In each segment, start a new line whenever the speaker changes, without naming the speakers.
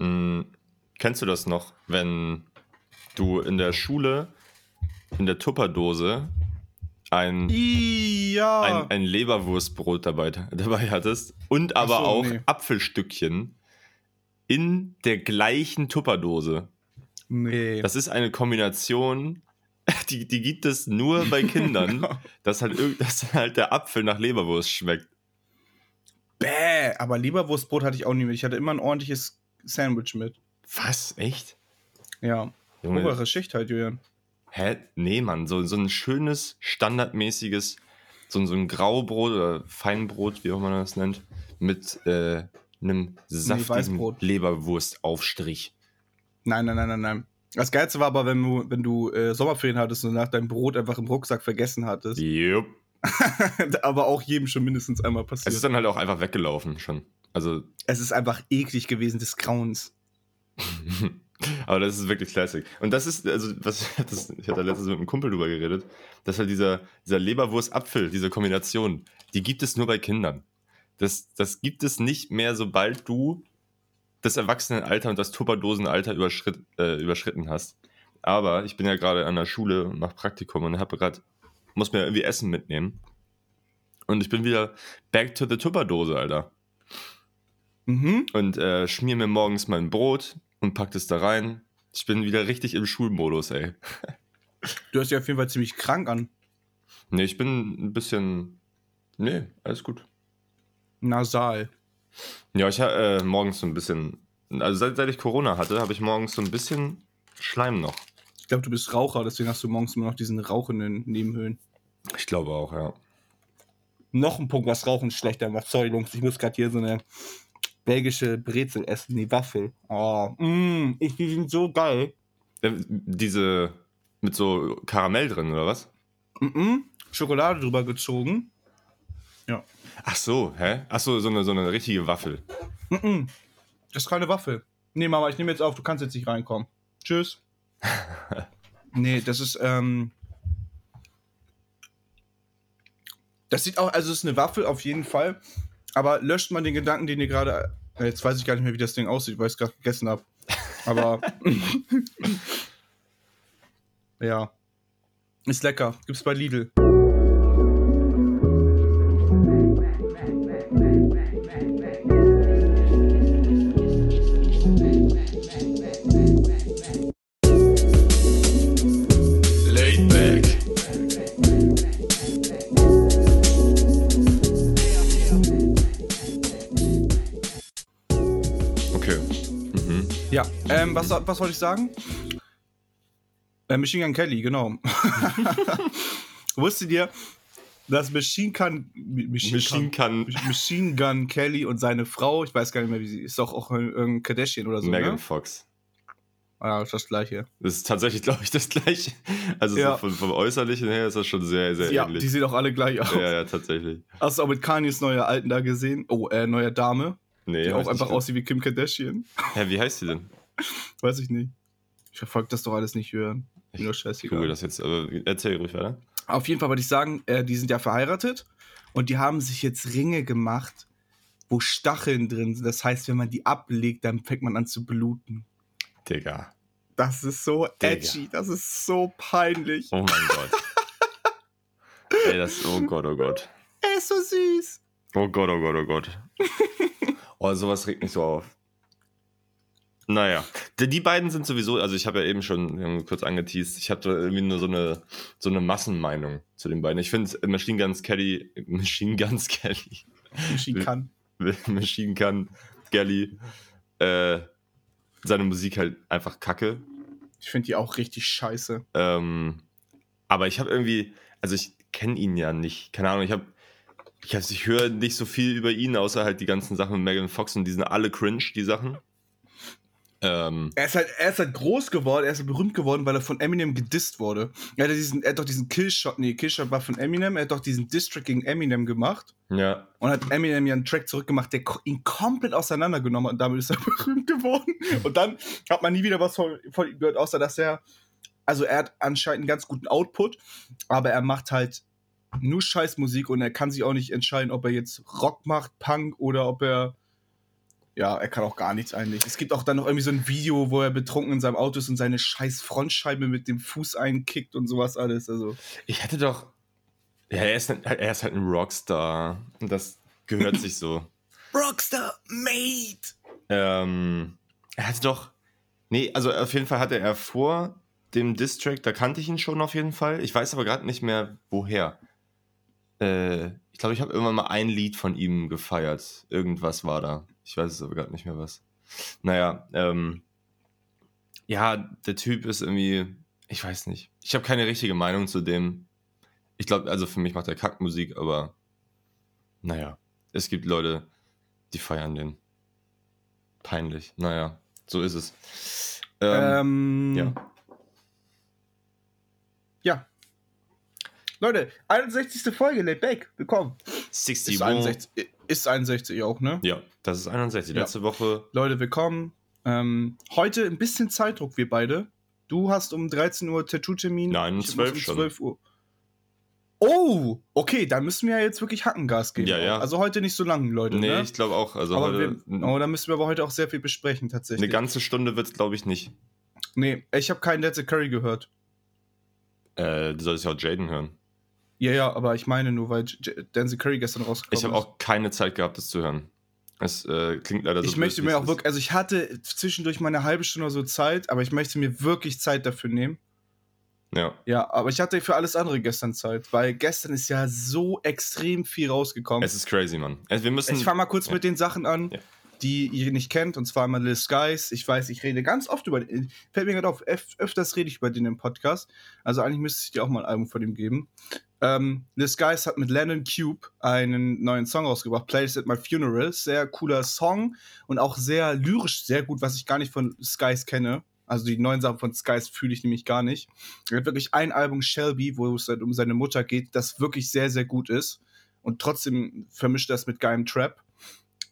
mh, kennst du das noch, wenn du in der Schule in der Tupperdose ein,
Ja.
ein, ein Leberwurstbrot dabei, dabei hattest und aber
so,
auch
nee.
Apfelstückchen in der gleichen Tupperdose.
nee.
Das ist eine Kombination, die, die gibt es nur bei Kindern, dass, halt, dass halt der Apfel nach Leberwurst schmeckt.
Bäh, aber Leberwurstbrot hatte ich auch nie mit. Ich hatte immer ein ordentliches Sandwich mit.
Was? Echt?
Ja.
Junge,
Obere Schicht halt, Julian.
Hä? Nee, Mann. So, so ein schönes, standardmäßiges, so, ein- so ein Graubrot oder Feinbrot, wie auch man das nennt, mit äh, einem saftigen
Weißbrot.
Leberwurstaufstrich.
Nein, nein, nein, nein, nein. Das Geilste war aber, wenn du, wenn du äh, Sommerferien hattest und nach deinem Brot einfach im Rucksack vergessen hattest.
Jupp.
aber auch jedem schon mindestens einmal
Es
passiert.
ist dann halt auch einfach weggelaufen schon. Also,
es ist einfach eklig gewesen des Grauens.
aber das ist wirklich Classic. Und das ist, also, was ich hatte, das- ich hatte letztens mit einem Kumpel drüber geredet, dass halt dieser, dieser Leberwurst-Apfel, diese Kombination, die gibt es nur bei Kindern. Das, das gibt es nicht mehr, sobald du das Erwachsenenalter und das Tupperdosenalter überschritt, äh, überschritten hast. Aber ich bin ja gerade an der Schule und mache Praktikum und habe gerade, muss mir irgendwie Essen mitnehmen. Und ich bin wieder back to the Tupperdose, Alter.
Mhm.
Und äh, schmier mir morgens mein Brot und pack das da rein. Ich bin wieder richtig im Schulmodus, ey.
Du hast dich auf jeden Fall ziemlich krank an.
Nee, ich bin ein bisschen. Nee, alles gut.
Nasal.
Ja, ich habe äh, morgens so ein bisschen. Also seit, seit ich Corona hatte, habe ich morgens so ein bisschen Schleim noch.
Ich glaube, du bist Raucher, deswegen hast du morgens immer noch diesen Rauch in den Nebenhöhlen.
Ich glaube auch, ja.
Noch ein Punkt, was Rauchen schlechter macht. Sorry, Jungs, ich muss gerade hier so eine belgische Brezel essen, die Waffel. Oh, mm, ich, die sind so geil.
Diese mit so Karamell drin, oder was?
Mhm. Schokolade drüber gezogen.
Ach so, hä? Ach so, so eine, so eine richtige Waffel.
Mhm. Das ist keine Waffel. Nee, Mama, ich nehme jetzt auf, du kannst jetzt nicht reinkommen. Tschüss. nee, das ist, ähm. Das sieht auch, also es ist eine Waffel auf jeden Fall. Aber löscht man den Gedanken, den ihr gerade. äh, Jetzt weiß ich gar nicht mehr, wie das Ding aussieht, weil ich es gerade gegessen habe. Aber. ja. Ist lecker. Gibt's bei Lidl. Ähm, was, was wollte ich sagen? Äh, Machine Gun Kelly, genau. Wusstet ihr, dass Machine Gun, Machine,
Machine
Gun, Machine Gun Kelly und seine Frau, ich weiß gar nicht mehr, wie sie ist, doch auch irgendein Kardashian oder so,
Megan
ne?
Fox.
Ah, ist das gleiche.
Das ist tatsächlich, glaube ich, das gleiche. Also
Ja.
so vom, vom Äußerlichen her ist das schon sehr, sehr
Ja,
ähnlich.
die sehen auch alle gleich aus.
ja, ja, tatsächlich.
Hast du auch mit Kanyes neuer Alten da gesehen? Oh, äh, neuer Dame,
Nee,
die auch einfach aussieht wie Kim Kardashian.
gesehen. Hä, wie heißt die denn?
Weiß ich nicht. Ich verfolge das doch alles nicht hören. Mir nur
Ich
scheißegal.
google das jetzt, aber erzähl ruhig weiter.
Auf jeden Fall wollte ich sagen, äh, die sind ja verheiratet und die haben sich jetzt Ringe gemacht, wo Stacheln drin sind. Das heißt, wenn man die ablegt, dann fängt man an zu bluten.
Digga.
Das ist so
Digga.
edgy, das ist so peinlich.
Oh mein Gott. Ey, das, oh Gott, oh Gott.
Er ist so süß.
Oh Gott, oh Gott, oh Gott. Oh, sowas regt mich so auf. Naja, die, die beiden sind sowieso, also ich habe ja eben schon kurz angeteased, ich hatte irgendwie nur so eine, so eine Massenmeinung zu den beiden. Ich finde Machine Guns Kelly, Machine Guns Kelly,
Machine kann.
Machine Gun Kelly, äh, seine Musik halt einfach kacke.
Ich finde die auch richtig scheiße.
Ähm, aber ich habe irgendwie, also ich kenne ihn ja nicht. Keine Ahnung, ich habe, ich, ich höre nicht so viel über ihn, außer halt die ganzen Sachen mit Megan Fox und die sind alle cringe, die Sachen. Ähm,
Er ist, halt, er ist halt groß geworden, er ist halt berühmt geworden, weil er von Eminem gedisst wurde. Er hat, diesen, er hat doch diesen Killshot, nee, Killshot war von Eminem, er hat doch diesen District gegen Eminem gemacht.
ja,
Und hat Eminem ja einen Track zurückgemacht, der ihn komplett auseinandergenommen hat und damit ist er berühmt geworden. Und dann hat man nie wieder was von, von ihm gehört, außer dass er, also er hat anscheinend einen ganz guten Output, aber er macht halt nur Scheißmusik und er kann sich auch nicht entscheiden, ob er jetzt Rock macht, Punk oder ob er ja, er kann auch gar nichts eigentlich. Es gibt auch dann noch irgendwie so ein Video, wo er betrunken in seinem Auto ist und seine scheiß Frontscheibe mit dem Fuß einkickt und sowas alles. Also.
Ich hatte doch. Ja, er ist, er ist halt ein Rockstar. Und das gehört sich so.
Rockstar, Mate!
Ähm, er hatte doch. Nee, also auf jeden Fall hatte er vor dem Distrack, da kannte ich ihn schon auf jeden Fall. Ich weiß aber gerade nicht mehr, woher. Äh, glaube, ich habe irgendwann mal ein Lied von ihm gefeiert. Irgendwas war da. Ich weiß es aber gerade nicht mehr was. Naja, ähm, ja, der Typ ist irgendwie, ich weiß nicht. Ich habe keine richtige Meinung zu dem. Ich glaube, also für mich macht er Kackmusik, aber naja, es gibt Leute, die feiern den. Peinlich. Naja, so ist es.
Ähm, ja. Ja. Leute, 61. Folge, Laid Back, willkommen.
60
ist 61, ist 61 auch, ne?
Ja, das ist 61. Letzte ja. Woche.
Leute, willkommen. Ähm, heute ein bisschen Zeitdruck, wir beide. Du hast um 13 Uhr Tattoo-Termin.
Nein, um 12 um schon. 12 Uhr.
Oh, okay, da müssen wir ja jetzt wirklich Hackengas geben.
Ja, ja.
Also heute nicht so lang, Leute.
Nee,
ne?
ich glaube auch. Also
aber
heute,
wir, oh, da müssen wir aber heute auch sehr viel besprechen, tatsächlich.
Eine ganze Stunde wird es, glaube ich, nicht.
Nee, ich habe keinen Dead Curry gehört.
Äh, du solltest ja auch Jaden hören.
Ja, ja, aber ich meine nur, weil Denzel Curry gestern rausgekommen
ist. Ich habe auch keine Zeit gehabt, das zu hören. Es äh, klingt leider so.
Ich möchte mir auch wirklich, also ich hatte zwischendurch mal eine halbe Stunde so Zeit, aber ich möchte mir wirklich Zeit dafür nehmen.
Ja.
Ja, aber ich hatte für alles andere gestern Zeit, weil gestern ist ja so extrem viel rausgekommen.
Es ist crazy, Mann. Also wir müssen,
ich fange mal kurz ja. mit den Sachen an, ja. die ihr nicht kennt, und zwar einmal Lil Skies. Ich weiß, ich rede ganz oft über den, fällt mir gerade auf, öf öfters rede ich über den im Podcast. Also eigentlich müsste ich dir auch mal ein Album von ihm geben. Ähm, Skies hat mit Lennon Cube einen neuen Song rausgebracht, Plays at My Funeral. Sehr cooler Song und auch sehr lyrisch, sehr gut, was ich gar nicht von Skies kenne. Also die neuen Sachen von Skies fühle ich nämlich gar nicht. Er hat wirklich ein Album Shelby, wo es halt um seine Mutter geht, das wirklich sehr, sehr gut ist. Und trotzdem vermischt das mit geilem Trap.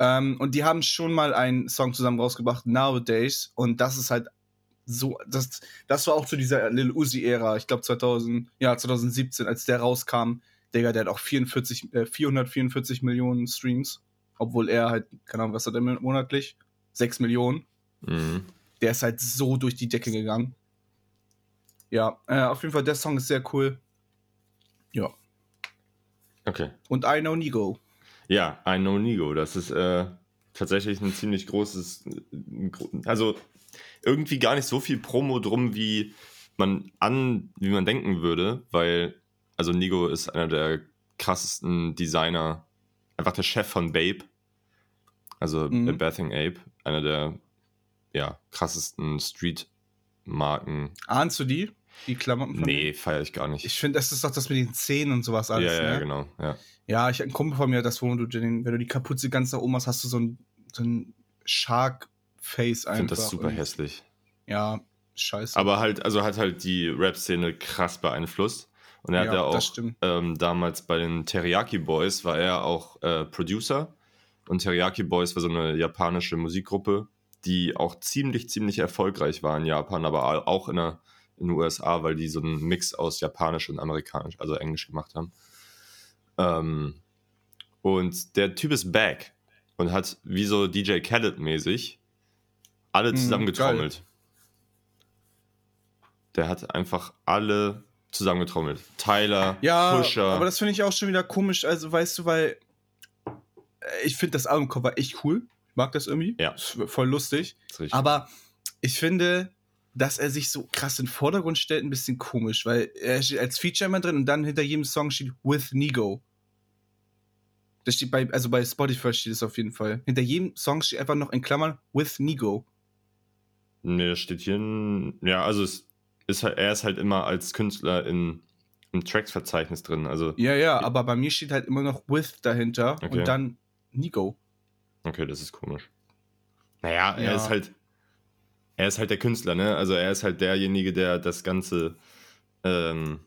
Ähm, und die haben schon mal einen Song zusammen rausgebracht, Nowadays. Und das ist halt so, das, das war auch zu dieser Lil Uzi-Ära, ich glaube 2000, ja, 2017, als der rauskam. Digga, der hat auch 44, äh, 444 Millionen Streams. Obwohl er halt, keine Ahnung, was hat er monatlich? 6 Millionen.
Mhm
der ist halt so durch die Decke gegangen. Ja, äh, auf jeden Fall, der Song ist sehr cool. Ja.
Okay.
Und I Know Nigo.
Ja, I Know Nigo. Das ist äh, tatsächlich ein ziemlich großes. Also irgendwie gar nicht so viel Promo drum, wie man an, wie man denken würde, weil, also Nigo ist einer der krassesten Designer, einfach der Chef von Babe. Also mhm. Bathing Ape, einer der ja, krassesten Street-Marken.
Ahnst du die? Die Klamotten
von Nee, feiere ich gar nicht.
Ich finde, das ist doch das mit den Zähnen und sowas alles.
Ja, ja,
ne?
genau. Ja,
ja ich ein Kumpel von mir, das, wo du den, wenn du die Kapuze ganz nach oben hast, hast du so ein, so ein Shark-Face einfach. Ich
finde das super hässlich.
Ja, scheiße.
Aber halt, also hat halt die Rap-Szene krass beeinflusst. Und er ja, hat ja auch ähm, damals bei den Teriyaki Boys war er auch äh, Producer. Und Teriyaki Boys war so eine japanische Musikgruppe, die auch ziemlich, ziemlich erfolgreich war in Japan, aber auch in, der, in den USA, weil die so einen Mix aus Japanisch und Amerikanisch, also Englisch gemacht haben. Ähm, und der Typ ist back und hat wie so DJ Khaled-mäßig alle mhm, zusammengetrommelt. Der hat einfach alle zusammengetrommelt. Tyler,
ja,
Pusher.
Aber das finde ich auch schon wieder komisch. Also, weißt du, weil äh, ich finde das Albumcover echt cool mag das irgendwie.
Ja.
Ist voll lustig. Aber ich finde, dass er sich so krass in den Vordergrund stellt, ein bisschen komisch, weil er steht als Feature immer drin und dann hinter jedem Song steht With Nigo. Das steht bei, also bei Spotify steht es auf jeden Fall. Hinter jedem Song steht einfach noch in Klammern With Nigo.
Ne, steht hier, ja, also es ist halt, er ist halt immer als Künstler in, im Tracks-Verzeichnis drin. Also,
ja, ja, aber bei mir steht halt immer noch With dahinter okay. und dann Nigo.
Okay, das ist komisch. Naja, er ja. ist halt. Er ist halt der Künstler, ne? Also er ist halt derjenige, der das Ganze. Ähm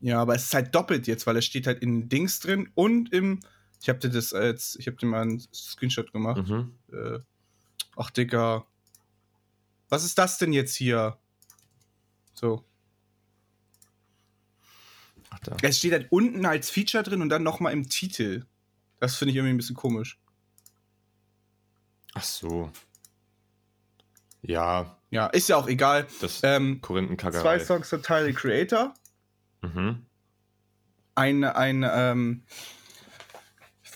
ja, aber es ist halt doppelt jetzt, weil er steht halt in Dings drin und im. Ich hab dir das als. Ich hab dir mal einen Screenshot gemacht.
Mhm.
Äh, ach, Digga. Was ist das denn jetzt hier? So. Ach, da. Es steht halt unten als Feature drin und dann nochmal im Titel. Das finde ich irgendwie ein bisschen komisch.
Ach so. Ja,
Ja, ist ja auch egal.
das
Ähm,
Korinthenkackerei.
zwei Songs Tyler Creator.
Mhm.
Ein, ein, ähm,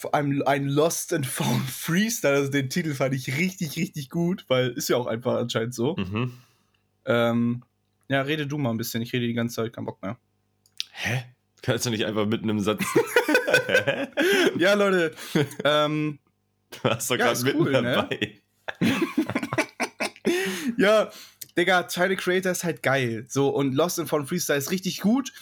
vor allem ein Lost and Found Freestyle. Also den Titel fand ich richtig, richtig gut, weil ist ja auch einfach anscheinend so.
Mhm.
Ähm, ja, rede du mal ein bisschen. Ich rede die ganze Zeit, kein Bock mehr.
Hä? Kannst du nicht einfach mitten im Satz.
Ja, Leute. ähm,
Du warst doch
Ja,
gerade mitten
cool, ne?
dabei.
ja, Digga, Tyler Creator ist halt geil. So, und Lost and Found Freestyle ist richtig gut.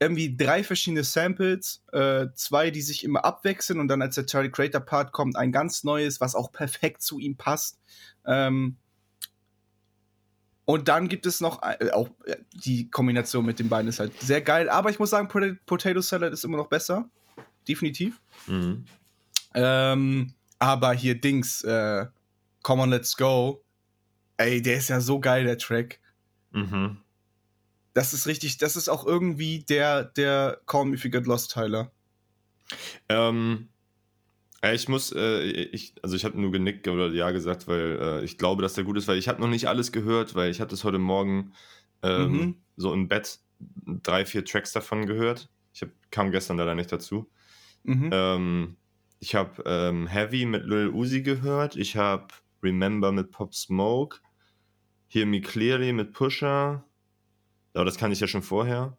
Irgendwie drei verschiedene Samples, äh, zwei, die sich immer abwechseln und dann als der Tyler Creator Part kommt ein ganz neues, was auch perfekt zu ihm passt. Ähm, und dann gibt es noch äh, auch äh, die Kombination mit den beiden ist halt sehr geil. Aber ich muss sagen, Pot- Potato Salad ist immer noch besser. Definitiv.
Mhm.
Ähm, aber hier Dings, äh, Come on, let's go. Ey, der ist ja so geil, der Track.
Mhm.
Das ist richtig, das ist auch irgendwie der, der Call Me If You Get Lost Tyler.
Ähm, äh, ich muss, äh, ich, also ich habe nur genickt oder ja gesagt, weil äh, ich glaube, dass der gut ist, weil ich habe noch nicht alles gehört, weil ich hatte es heute Morgen ähm,
Mhm.
so im Bett drei, vier Tracks davon gehört. Ich hab, kam gestern leider nicht dazu.
Mhm.
Ähm, ich habe ähm, Heavy mit Lil Uzi gehört. Ich habe Remember mit Pop Smoke. Hear Me Clearly mit Pusher. Aber das kann ich ja schon vorher.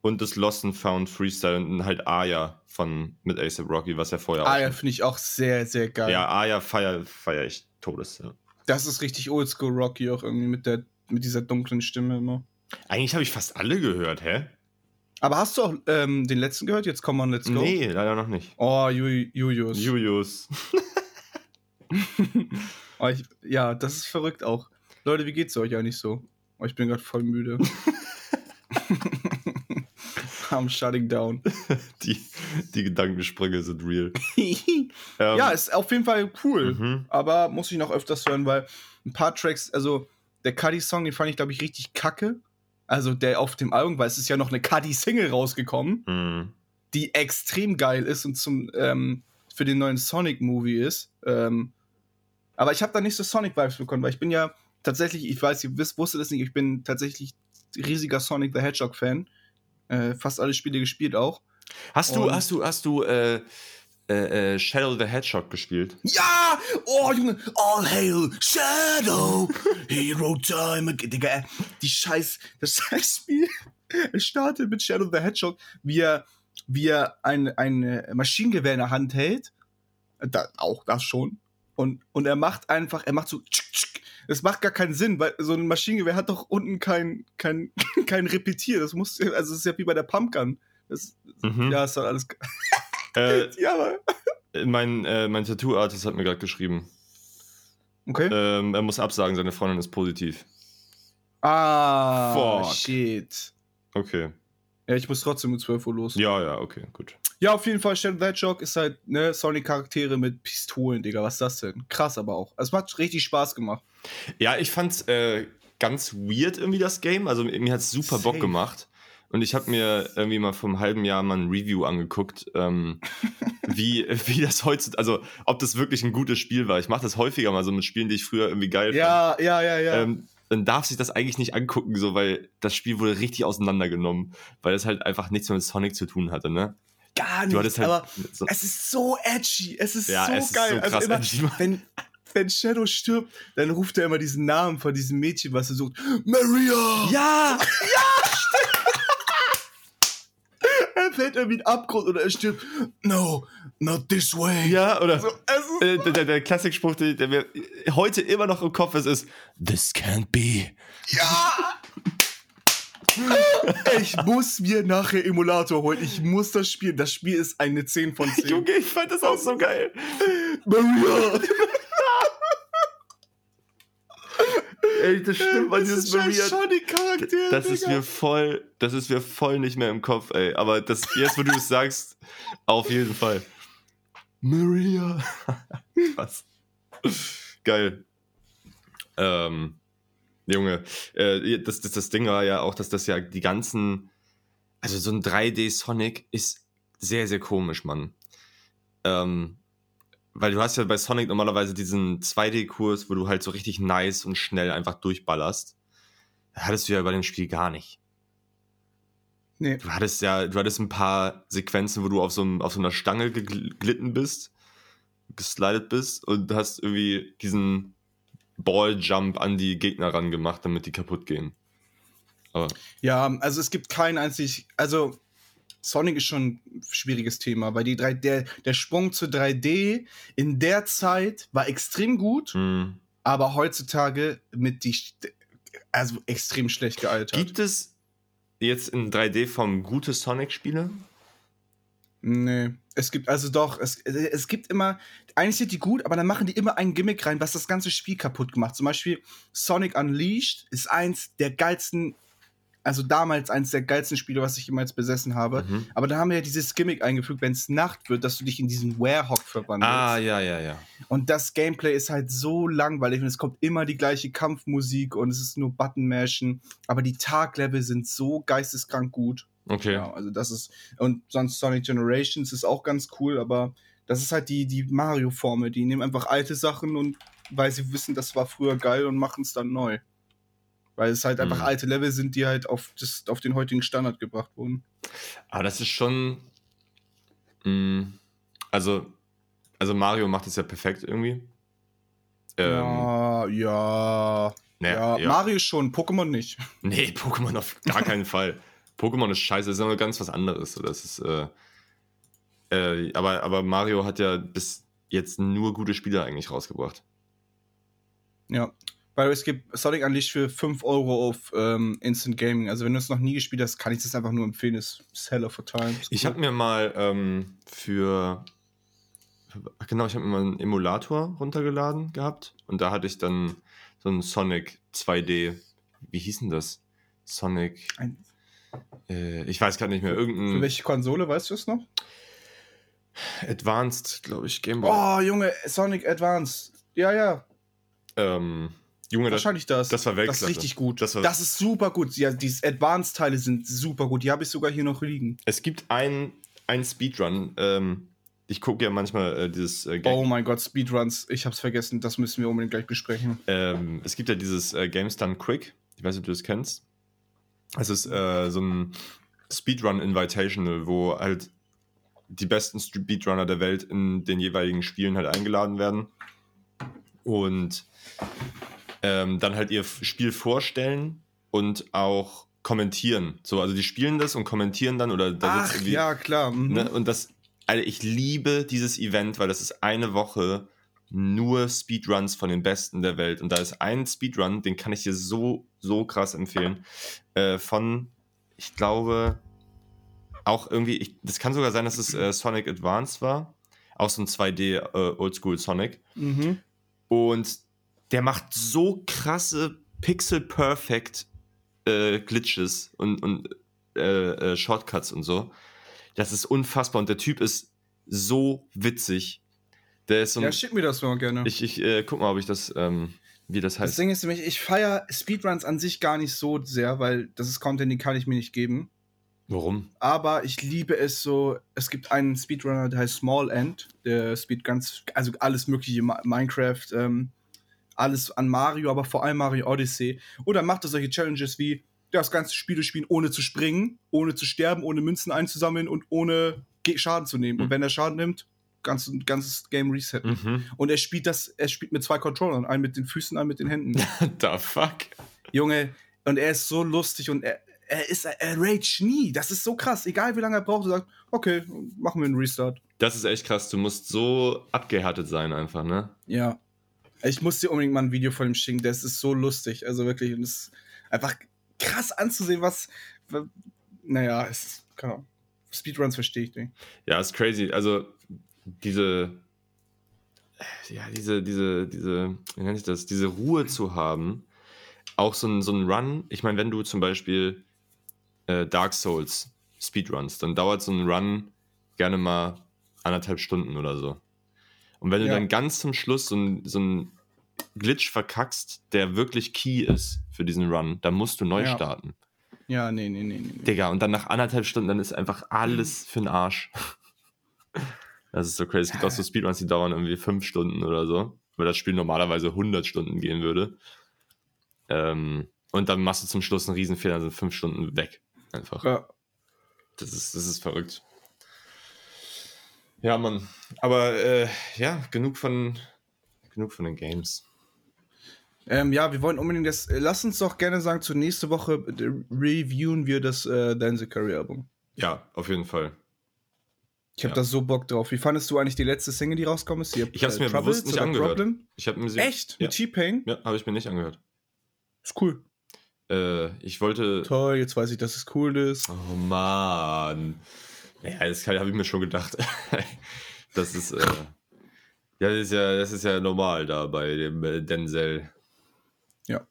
Und das Lost and Found Freestyle und halt Aya von mit ASAP Rocky, was ja vorher schon-
finde ich auch sehr, sehr geil.
Ja, Aya feier, feier ich Todes. Ja.
Das ist richtig Oldschool Rocky auch irgendwie mit, der, mit dieser dunklen Stimme immer.
Eigentlich habe ich fast alle gehört, hä?
Aber hast du auch ähm, den letzten gehört? Jetzt Come on, let's go.
Nee, leider noch nicht.
Oh, Ju- Julius.
Julius.
Oh, ich, ja, das ist verrückt auch. Leute, wie geht's euch eigentlich so? Oh, ich bin gerade voll müde. I'm shutting down.
Die, die Gedankensprünge sind real. Ähm,
ja, ist auf jeden Fall cool.
mhm.
Aber muss ich noch öfters hören, weil ein paar Tracks, also der Cuddy-Song, den fand ich, glaube ich, richtig kacke. Also der auf dem Album, weil es ist ja noch eine Cuddy-Single rausgekommen,
Mhm.
die extrem geil ist und zum ähm, für den neuen Sonic-Movie ist. Ähm, aber ich habe da nicht so Sonic-Vibes bekommen, weil ich bin ja tatsächlich, ich weiß, ihr wisst, wusstet das nicht, ich bin tatsächlich riesiger Sonic the Hedgehog-Fan. Äh, fast alle Spiele gespielt auch.
Hast du,
Und-
hast du, hast du äh, äh, äh, Shadow the Hedgehog gespielt?
Ja! Oh, Junge! All hail Shadow! Hero Time! Digga, äh, die Scheiß, das Scheißspiel. Es startet mit Shadow the Hedgehog, wie er, wie er ein, ein Maschinengewehr in der Hand hält. Da, auch das schon. Und, und er macht einfach, er macht so. tschuk, tschuk. Das macht gar keinen Sinn, weil so ein Maschinengewehr hat doch unten kein, kein, kein Repetier. Das muss, also es ist ja wie bei der Pumpgun. Das,
Mhm.
Ja, ist halt alles.
Äh,
Ja, aber.
mein äh, mein Tattoo-Artist hat mir gerade geschrieben.
Okay.
Ähm, er muss absagen, seine Freundin ist positiv.
Ah,
Fuck.
shit.
Okay.
Ja, ich muss trotzdem um 12 Uhr los. Ja,
Ja, ja, okay, gut.
auf jeden Fall, Shadow Hedgehog ist halt, ne, Sonic-Charaktere mit Pistolen, Digga. Was ist das denn? Krass aber auch. Also, Es macht richtig Spaß gemacht.
Ja, ich fand's äh, ganz weird irgendwie das Game. Also mir hat's super Bock
Safe.
gemacht. Und ich habe mir irgendwie mal vor einem halben Jahr mal ein Review angeguckt, ähm, wie, wie das heutzutage, also ob das wirklich ein gutes Spiel war. Ich mache das häufiger mal so mit Spielen, die ich früher irgendwie geil
Ja, ja, ja, ja.
fand. Ähm, dann darf sich das eigentlich nicht angucken, so, weil das Spiel wurde richtig auseinandergenommen, weil es halt einfach nichts mehr mit Sonic zu tun hatte, ne?
Gar
Du
nicht.
halt
aber
so,
es ist so edgy. Es ist
ja,
so
es ist
geil.
so krass
also immer,
edgy,
wenn, wenn Shadow stirbt, dann ruft er immer diesen Namen von diesem Mädchen, was er sucht. Maria!
Ja!
Er fällt irgendwie in den Abgrund oder er stirbt. No, not this way.
Ja, oder
So, ist
äh, der, der, der Klassikspruch, der, der mir heute immer noch im Kopf ist, ist This can't be.
Ja! Ich muss mir nachher Emulator holen. Ich muss das spielen. Das Spiel ist eine 10 von 10.
Junge, ich fand das auch so geil.
Maria!
Ey, das stimmt, man, dieses Maria.
schon die Charaktere.
Das ist mir voll, das ist mir voll nicht mehr im Kopf, ey. Aber das, jetzt, wo du es sagst, auf jeden Fall. Maria. Was? Geil. Ähm, Junge, äh, das, das, das Ding war ja auch, dass das ja die ganzen, also so ein 3D Sonic ist sehr, sehr komisch, Mann. Ähm, weil du hast ja bei Sonic normalerweise diesen 2D-Kurs, wo du halt so richtig nice und schnell einfach durchballerst. Das hattest du ja bei dem Spiel gar nicht.
Nee.
Du hattest ja, du hattest ein paar Sequenzen, wo du auf so, einem, auf so einer Stange geglitten bist, geslidet bist und hast irgendwie diesen Ball-Jump an die Gegner ran gemacht, damit die kaputt gehen.
Aber ja, also es gibt kein einzig, also Sonic ist schon ein schwieriges Thema, weil die 3, der, der Sprung zu 3D in der Zeit war extrem gut,
mhm.
aber heutzutage mit die, also extrem schlecht gealtert.
Gibt es jetzt in 3D-Form gute Sonic-Spiele?
Nee. Es gibt also doch, es, es gibt immer, eigentlich sind die gut, aber dann machen die immer ein Gimmick rein, was das ganze Spiel kaputt macht. Zum Beispiel Sonic Unleashed ist eins der geilsten also damals eins der geilsten Spiele, was ich jemals besessen habe. Mhm. Aber da haben wir ja dieses Gimmick eingefügt, wenn es Nacht wird, dass du dich in diesen Warehawk verwandelst.
Ah, ja, ja, ja.
Und das Gameplay ist halt so langweilig und es kommt immer die gleiche Kampfmusik und es ist nur Button-Mashen. Aber die Taglevel sind so geisteskrank gut.
Okay.
Ja, also das ist, und sonst Sonic Generations ist auch ganz cool, aber das ist halt die, die Mario-Formel. Die nehmen einfach alte Sachen und weil sie wissen, das war früher geil und machen es dann neu. Weil es halt einfach mhm. alte Level sind, die halt auf, das, auf den heutigen Standard gebracht wurden.
Aber das ist schon. Mh, mm, also, also Mario macht es ja perfekt irgendwie.
Ähm, ja, ja.
Ne,
ja, ja, Mario schon, Pokémon nicht.
Nee, Pokémon auf gar keinen Fall. Pokémon ist scheiße, das ist aber ganz was anderes. Das ist, äh, äh, aber, aber Mario hat ja bis jetzt nur gute Spiele eigentlich rausgebracht.
Ja, weil es gibt Sonic Unleashed für 5 Euro auf ähm, Instant Gaming. Also wenn du es noch nie gespielt hast, kann ich das einfach nur empfehlen. Das ist Hell of a Time.
Ich habe mir mal ähm, für genau, ich habe mir mal einen Emulator runtergeladen gehabt und da hatte ich dann so ein Sonic 2D. Wie hieß denn das? Sonic. Äh, ich weiß gerade nicht mehr. Irgendein.
Für welche Konsole weißt du es noch?
Advanced, glaube ich, Game Boy.
Oh, Junge, Sonic Advanced. Ja, ja.
Ähm, Junge,
Wahrscheinlich das.
Das war Weltklasse.
Das ist richtig gut.
Das,
das ist super gut. Ja, diese Advanced-Teile sind super gut. Die habe ich sogar hier noch liegen.
Es gibt einen Speedrun. Ähm, ich gucke ja manchmal äh, dieses
äh, Game Oh mein Gott, Speedruns. Ich habe es vergessen. Das müssen wir unbedingt gleich besprechen.
Ähm, es gibt ja dieses äh, Games Done Quick. Ich weiß nicht, ob du das kennst. Es ist äh, so ein Speedrun Invitational, wo halt die besten Speedrunner der Welt in den jeweiligen Spielen halt eingeladen werden. Und ähm, dann halt ihr Spiel vorstellen und auch kommentieren. So, also die spielen das und kommentieren dann oder da
Ach, ja, klar.
Mhm. Ne, und das, also ich liebe dieses Event, weil das ist eine Woche nur Speedruns von den Besten der Welt. Und da ist ein Speedrun, den kann ich dir so, so krass empfehlen. Äh, von, ich glaube, auch irgendwie, ich, das kann sogar sein, dass es äh, Sonic Advance war. Auch so ein 2D äh, Oldschool Sonic.
Mhm.
Und der macht so krasse Pixel-Perfect äh, Glitches und, und äh, äh, Shortcuts und so. Das ist unfassbar. Und der Typ ist so witzig. Der ist so ein,
ja, schick mir das mal gerne.
Ich, ich äh, guck mal, ob ich das, ähm, wie das heißt.
Das Ding ist nämlich, ich feiere Speedruns an sich gar nicht so sehr, weil das ist Content, den kann ich mir nicht geben.
Warum?
Aber ich liebe es so. Es gibt einen Speedrunner, der heißt Small End, der speed ganz, also alles mögliche Minecraft, ähm, alles an Mario, aber vor allem Mario Odyssey. Oder macht er solche Challenges wie das ganze Spiel spielen, ohne zu springen, ohne zu sterben, ohne Münzen einzusammeln und ohne Schaden zu nehmen. Mhm. Und wenn er Schaden nimmt, ganz, ganzes Game resetten.
Mhm.
Und er spielt das, er spielt mit zwei Controllern, einen mit den Füßen, einen mit den Händen.
The fuck?
Junge, und er ist so lustig und er, er ist, er rage nie. Das ist so krass. Egal wie lange er braucht, er sagt, okay, machen wir einen Restart.
Das ist echt krass. Du musst so abgehärtet sein einfach, ne?
Ja. Ich muss dir unbedingt mal ein Video von ihm schicken, das ist so lustig. Also wirklich, es ist einfach krass anzusehen, was. Naja, es ist, keine Ahnung. Speedruns verstehe ich nicht.
Ja, ist crazy. Also, diese. Ja, diese, diese, diese, wie nennt ich das? Diese Ruhe zu haben. Auch so ein, so ein Run. Ich meine, wenn du zum Beispiel äh, Dark Souls Speedruns, dann dauert so ein Run gerne mal anderthalb Stunden oder so. Und wenn du ja. dann ganz zum Schluss so ein, so ein Glitch verkackst, der wirklich key ist für diesen Run, dann musst du neu
ja.
starten.
Ja, nee, nee, nee, nee.
Digga, und dann nach anderthalb Stunden, dann ist einfach alles für den Arsch. Das ist so crazy. Es gibt auch so Speedruns, die dauern irgendwie fünf Stunden oder so, weil das Spiel normalerweise 100 Stunden gehen würde. Ähm, und dann machst du zum Schluss einen Riesenfehler, dann sind fünf Stunden weg. Einfach.
Ja.
Das ist, das ist verrückt. Ja, Mann. Aber äh, ja, genug von, genug von den Games.
Ähm, ja, wir wollen unbedingt das. äh, Lass uns doch gerne sagen, zur nächste Woche reviewen wir das äh, Dance Curry Album.
Ja, auf jeden Fall.
Ich habe
Ja.
da so Bock drauf. Wie fandest du eigentlich die letzte Single, die rausgekommen ist? Die,
Ich hab's
äh,
mir
Troubles
bewusst nicht angehört.
Problem?
Ich habe mir sie.
Echt?
Ja,
Mit T-Pain?
ja habe ich mir nicht angehört.
Ist cool.
Äh, ich wollte.
Toll, jetzt weiß ich, dass es cool ist.
Oh Mann. Ja, das habe ich mir schon gedacht. das ist, äh, ja, das ist ja, das ist ja normal da bei dem äh, Denzel.
Ja.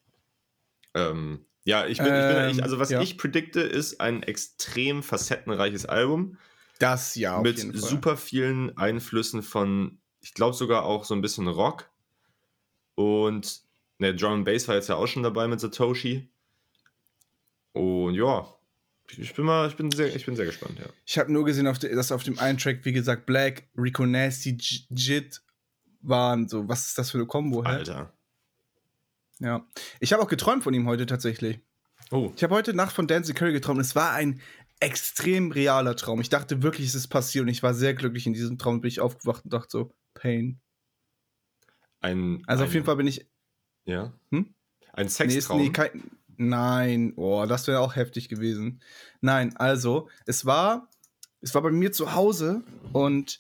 Ähm, ja, ich bin, ich bin
Ähm,
ich, also was
ja.
ich predikte, ist ein extrem facettenreiches Album
Das ja,
mit super vielen Einflüssen von, ich glaube sogar auch so ein bisschen Rock. Und ne, Drum and Bass war jetzt ja auch schon dabei mit Satoshi. Und ja, ich bin mal, ich bin sehr, ich bin sehr gespannt, ja.
Ich habe nur gesehen, auf de, dass auf dem einen Track, wie gesagt, Black, Rico Nasty, Jit waren. So, was ist das für eine Kombo? Hä?
Alter.
Ja. Ich habe auch geträumt von ihm heute tatsächlich.
Oh,
Ich habe heute Nacht von Dancy Curry geträumt. Es war ein extrem realer Traum. Ich dachte wirklich, es ist passiert und ich war sehr glücklich in diesem Traum. Bin ich aufgewacht und dachte so, Pain.
ein.
Also
ein,
auf jeden Fall bin ich.
Ja.
Hm?
Ein
Nee, ist,
Sextraum.
nee, kein, nein, oh, das wäre auch heftig gewesen. Nein, also, es war, es war bei mir zu Hause und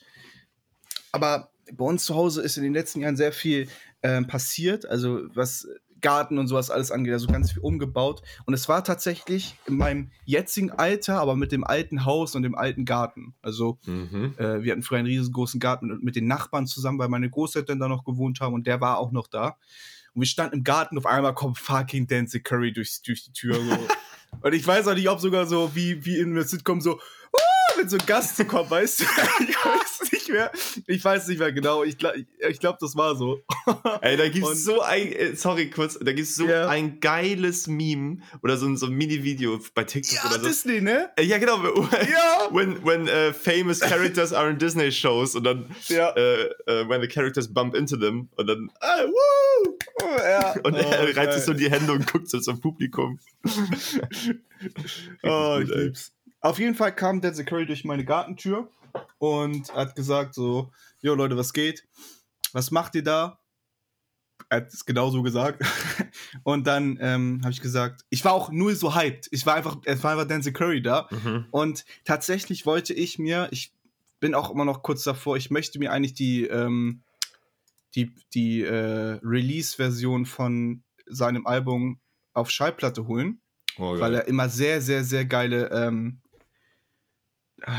aber bei uns zu Hause ist in den letzten Jahren sehr viel ähm, passiert, also was Garten und sowas alles angeht, also ganz viel umgebaut. Und es war tatsächlich in meinem jetzigen Alter, aber mit dem alten Haus und dem alten Garten. Also
mhm.
äh, wir hatten früher einen riesengroßen Garten mit, mit den Nachbarn zusammen, weil meine Großeltern da noch gewohnt haben und der war auch noch da. Und wir standen im Garten, auf einmal kommt fucking Dancy Curry durch, durch die Tür. So. und ich weiß auch nicht, ob sogar so wie, wie in der Sitcom so, "Uh", wenn so ein Gast kommt, weißt du? ich weiß nicht mehr. Ich weiß nicht mehr genau. Ich glaube, ich glaub, das war so.
Ey, da gibt's
Und-
so ein, äh, sorry kurz, da gibt's so
Ja.
ein geiles Meme oder so ein, so ein Mini-Video bei TikTok
Ja,
oder so.
Disney, ne?
Äh, ja, genau.
Ja.
When, when uh, famous characters are in Disney shows und dann,
Ja.
äh, äh, when the characters bump into them und dann, ah, woo!
Oh, ja.
Und
Oh,
er reibt sich so die Hände und guckt so zum Publikum.
Oh, ich lieb's. Auf jeden Fall kam Denzel Curry durch meine Gartentür und hat gesagt so, jo Leute, was geht? Was macht ihr da? Er hat es genauso gesagt. Und dann ähm, habe ich gesagt, ich war auch nur so hyped. Ich war einfach, es war einfach Denzel Curry da.
Mhm.
Und tatsächlich wollte ich mir, ich bin auch immer noch kurz davor, ich möchte mir eigentlich die, ähm, die, die äh, Release-Version von seinem Album auf Schallplatte holen
Oh,
weil er immer sehr, sehr, sehr geile, ähm, äh,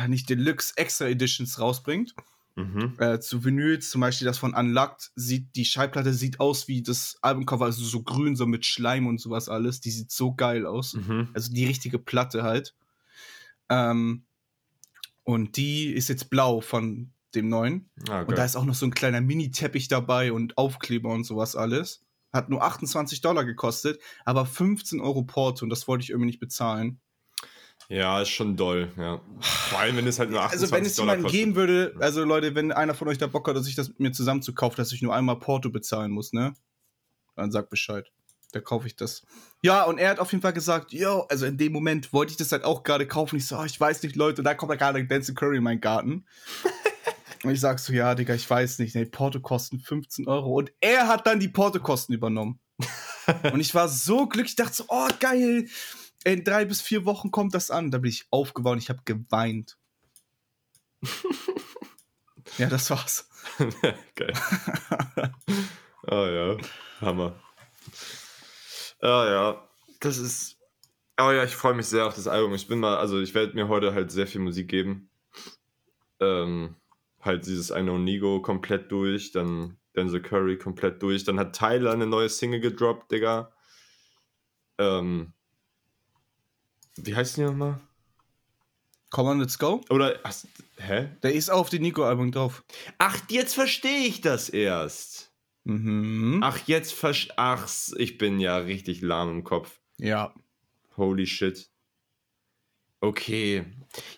nicht Deluxe Extra Editions rausbringt.
Mhm.
Äh, zu Vinyls, zum Beispiel das von Unlocked, sieht, die Schallplatte sieht aus wie das Albumcover, also so grün, so mit Schleim und sowas alles. Die sieht so geil aus.
Mhm.
Also die richtige Platte halt. Ähm, und die ist jetzt blau von dem neuen.
Ah,
Und da ist auch noch so ein kleiner Mini-Teppich dabei und Aufkleber und sowas alles. Hat nur 28 Dollar gekostet, aber 15 Euro Porto und das wollte ich irgendwie nicht bezahlen.
Ja, ist schon doll, ja. Vor allem, wenn es halt nur 28
Also wenn es
Dollar
jemanden geben würde, also Leute, wenn einer von euch da Bock hat, dass ich das mit mir zusammen zu kaufen, dass ich nur einmal Porto bezahlen muss, ne? Dann sagt Bescheid. Da kaufe ich das. Ja, und er hat auf jeden Fall gesagt, yo, also in dem Moment wollte ich das halt auch gerade kaufen. Ich so, oh, ich weiß nicht, Leute, da kommt ja gerade Dancing Curry in meinen Garten. und ich sag so, ja, Digga, ich weiß nicht, ne, Porto kosten 15 Euro. Und er hat dann die Portokosten übernommen. und ich war so glücklich, ich dachte so, oh, geil. In drei bis vier Wochen kommt das an. Da bin ich aufgewacht ich habe geweint. ja, das war's.
Geil. Ah ja, Hammer. Ah ja, das ist. Oh ja, ich freue mich sehr auf das Album. Ich bin mal, also ich werde mir heute halt sehr viel Musik geben. Ähm, halt dieses I Know Nigo komplett durch, dann Denzel Curry komplett durch. Dann hat Tyler eine neue Single gedroppt, Digga. Ähm, wie heißt die nochmal?
Come on, let's go.
Oder, ach, hä?
Der ist auch auf dem Nico-Album drauf.
Ach, jetzt verstehe ich das erst.
Mhm.
Ach, jetzt verstehe Ach, ich bin ja richtig lahm im Kopf.
Ja.
Holy shit. Okay.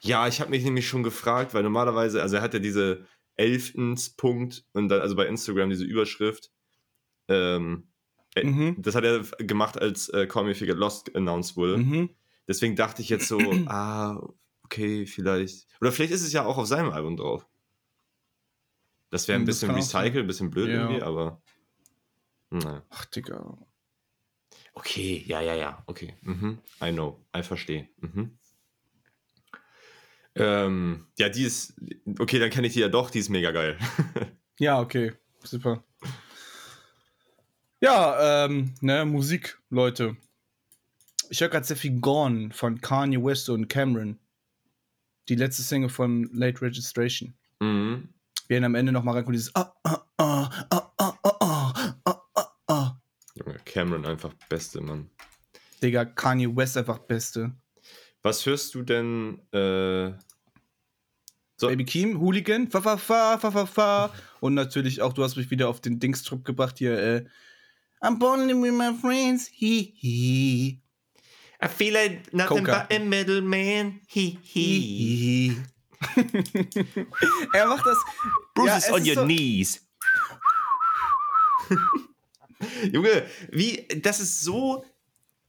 Ja, ich habe mich nämlich schon gefragt, weil normalerweise, also er hat ja diese 11. Punkt und dann, also bei Instagram diese Überschrift. Ähm, äh,
Mhm.
Das hat er gemacht, als äh, Call Me If You Get Lost announced wurde.
Mhm.
Deswegen dachte ich jetzt so, ah, okay, vielleicht. Oder vielleicht ist es ja auch auf seinem Album drauf. Das wäre ein
Hm, das
bisschen recycelt, ein bisschen blöd
Ja.
irgendwie, aber. Naja.
Ach, Digga.
Okay, ja, ja, ja, okay. Mhm. I know, I verstehe. Mhm. Ähm, ja, die ist. Okay, dann kenne ich die ja doch, die ist mega geil.
Ja, okay. Super. Ja, ähm, ne, Musik, Leute. Ich höre gerade sehr viel Gone von Kanye West und Cameron. Die letzte Single von Late Registration.
mhm.
Wir werden am Ende nochmal reinkommen, dieses ah, ah, ah, ah, ah, ah, ah, ah, ah, ah.
Junge, Cameron einfach beste, Mann.
Digga, Kanye West einfach Beste.
Was hörst du denn? Äh, so,
Baby Keem, Hooligan, fa fa fa fa fa fa. Und natürlich auch, du hast mich wieder auf den Dingstrupp gebracht hier, äh, I'm bonding with my friends, he he.
I feel like nothing
Coca.
but a middleman. He,
he. er macht das. Ja, es ist so-
knees. Junge, wie, das ist so,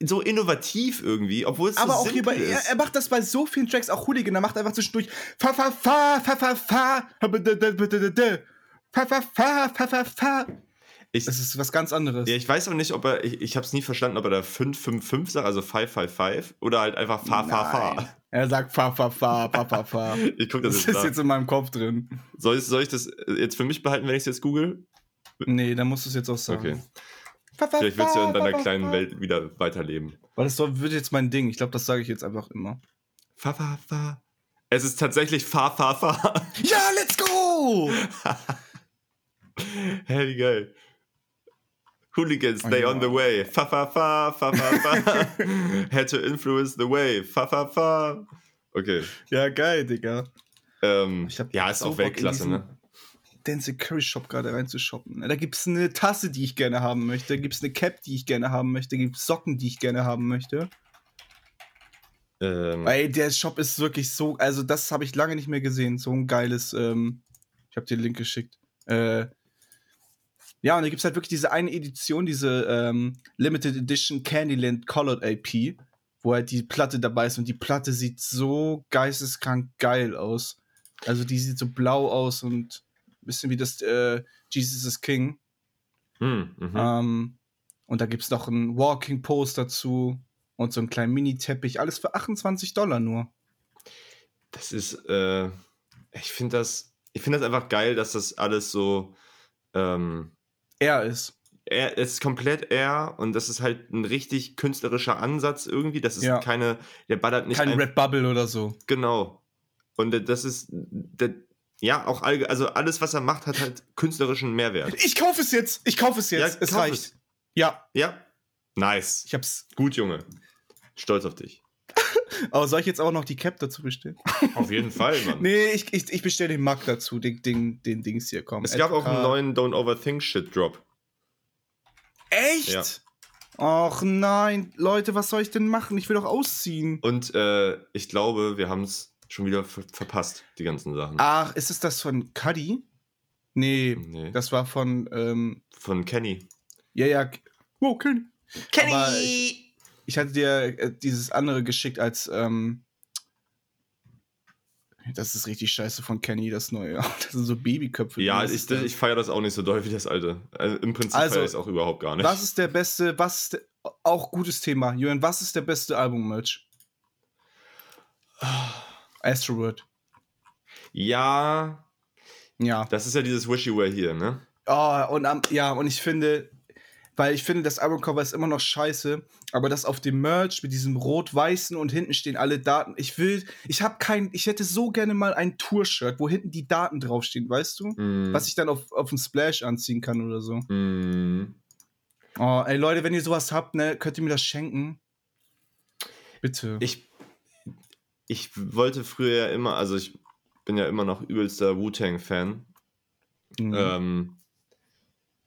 so innovativ irgendwie, obwohl es
Aber
so
auch hier bei, er, er macht das bei so vielen Tracks, auch Hooligan, er macht einfach zwischendurch fa fa fa fa fa fa fa fa fa fa fa fa.
Ich,
Das ist was ganz anderes.
ja, ich weiß auch nicht, ob er, ich, ich habe es nie verstanden, ob er da 555 sagt, also 555, oder halt einfach fa, fa, fa.
Er sagt fa fa fa fa fa fa.
Ich guck das,
Das ist
nach.
jetzt in meinem Kopf drin.
Soll, ich, soll ich das jetzt für mich behalten, wenn ich es jetzt google?
Nee, dann musst du es jetzt auch sagen.
Okay. Vielleicht willst du ja in deiner kleinen. Welt wieder weiterleben.
Weil das wird jetzt mein Ding. Ich glaube, das sage ich jetzt einfach immer.
Fa, fa, fa. Es ist tatsächlich fa, fa, fa.
Ja, let's go!
Hä, wie geil. Hooligans, they
Oh,
on the way. Fa, fa, fa, fa, fa, fa. Had to influence the way. Fa, fa, fa. Okay.
Ja, geil, Digga.
Ähm,
Ich hab
ja, ist
so
auch Weltklasse, ne?
Dance Curry Shop gerade reinzushoppen. Da gibt es eine Tasse, die ich gerne haben möchte. Da gibt es eine Cap, die ich gerne haben möchte. Da gibt es Socken, die ich gerne haben möchte.
Ähm,
Ey, der Shop ist wirklich so. Also, das habe ich lange nicht mehr gesehen. So ein geiles. Ähm, ich habe dir den Link geschickt. Äh, ja, und da gibt es halt wirklich diese eine Edition, diese ähm, Limited Edition Candyland Colored AP, wo halt die Platte dabei ist. Und die Platte sieht so geisteskrank geil aus. Also, die sieht so blau aus und ein bisschen wie das äh, Jesus is King.
hm, mhm.
Ähm, und da gibt es noch ein Walking Post dazu und so einen kleinen Mini-Teppich. Alles für 28 Dollar nur.
Das ist, äh, ich finde das, ich finde das einfach geil, dass das alles so, ähm,
Er ist.
er, es ist komplett er und das ist halt ein richtig künstlerischer Ansatz irgendwie. Das ist
Ja.
keine, der ballert nicht
Kein
ein-
Red Bubble oder so.
Genau. Und das ist, der, ja, auch all, also alles, was er macht, hat halt künstlerischen Mehrwert.
Ich kaufe es jetzt. Ich kaufe es jetzt. es
kauf
reicht. Ja,
Ja. Nice.
ich hab's.
Gut, Junge. Stolz auf dich.
Aber soll ich jetzt auch noch die Cap dazu bestellen?
Auf jeden Fall, Mann.
nee, ich, ich, ich bestelle den Mac dazu, den, den, den Dings hier, komm.
Es gab auch einen neuen Don't Overthink Shit Drop.
Echt?
Ja.
Och nein, Leute, was soll ich denn machen? Ich will doch ausziehen.
Und äh, ich glaube, wir haben es schon wieder ver verpasst, die ganzen Sachen.
Ach, ist es das von Cuddy? Nee,
Nee.
das war von, ähm,
Von Kenny.
ja, ja. Wow, Kenny.
Kenny!
Ich hatte dir äh, dieses andere geschickt als, ähm, das ist richtig scheiße von Kenny, das neue. Das sind so Babyköpfe.
ja, ich,
der-
ich feiere das auch nicht so doll wie das alte. Also, Im Prinzip
Also,
feiere ich es auch überhaupt gar nicht.
Was ist der beste, was ist der, auch gutes Thema. Julian, was ist der beste Album-Merch? Astroworld.
Ja,
Ja.
das ist ja dieses Wishy Way hier, ne?
Oh, und am, ja, und ich finde, weil ich finde, das Albumcover ist immer noch scheiße, aber das auf dem Merch mit diesem rot-weißen und hinten stehen alle Daten. Ich will, ich habe kein, ich hätte so gerne mal ein Tour-Shirt, wo hinten die Daten draufstehen, weißt du?
Mm,
Was ich dann auf, auf den Splash anziehen kann oder so.
mm,
Oh, ey Leute, wenn ihr sowas habt, ne, könnt ihr mir das schenken? Bitte.
ich, ich wollte früher ja immer, also ich bin ja immer noch übelster Wu-Tang-Fan.
Mhm.
Ähm,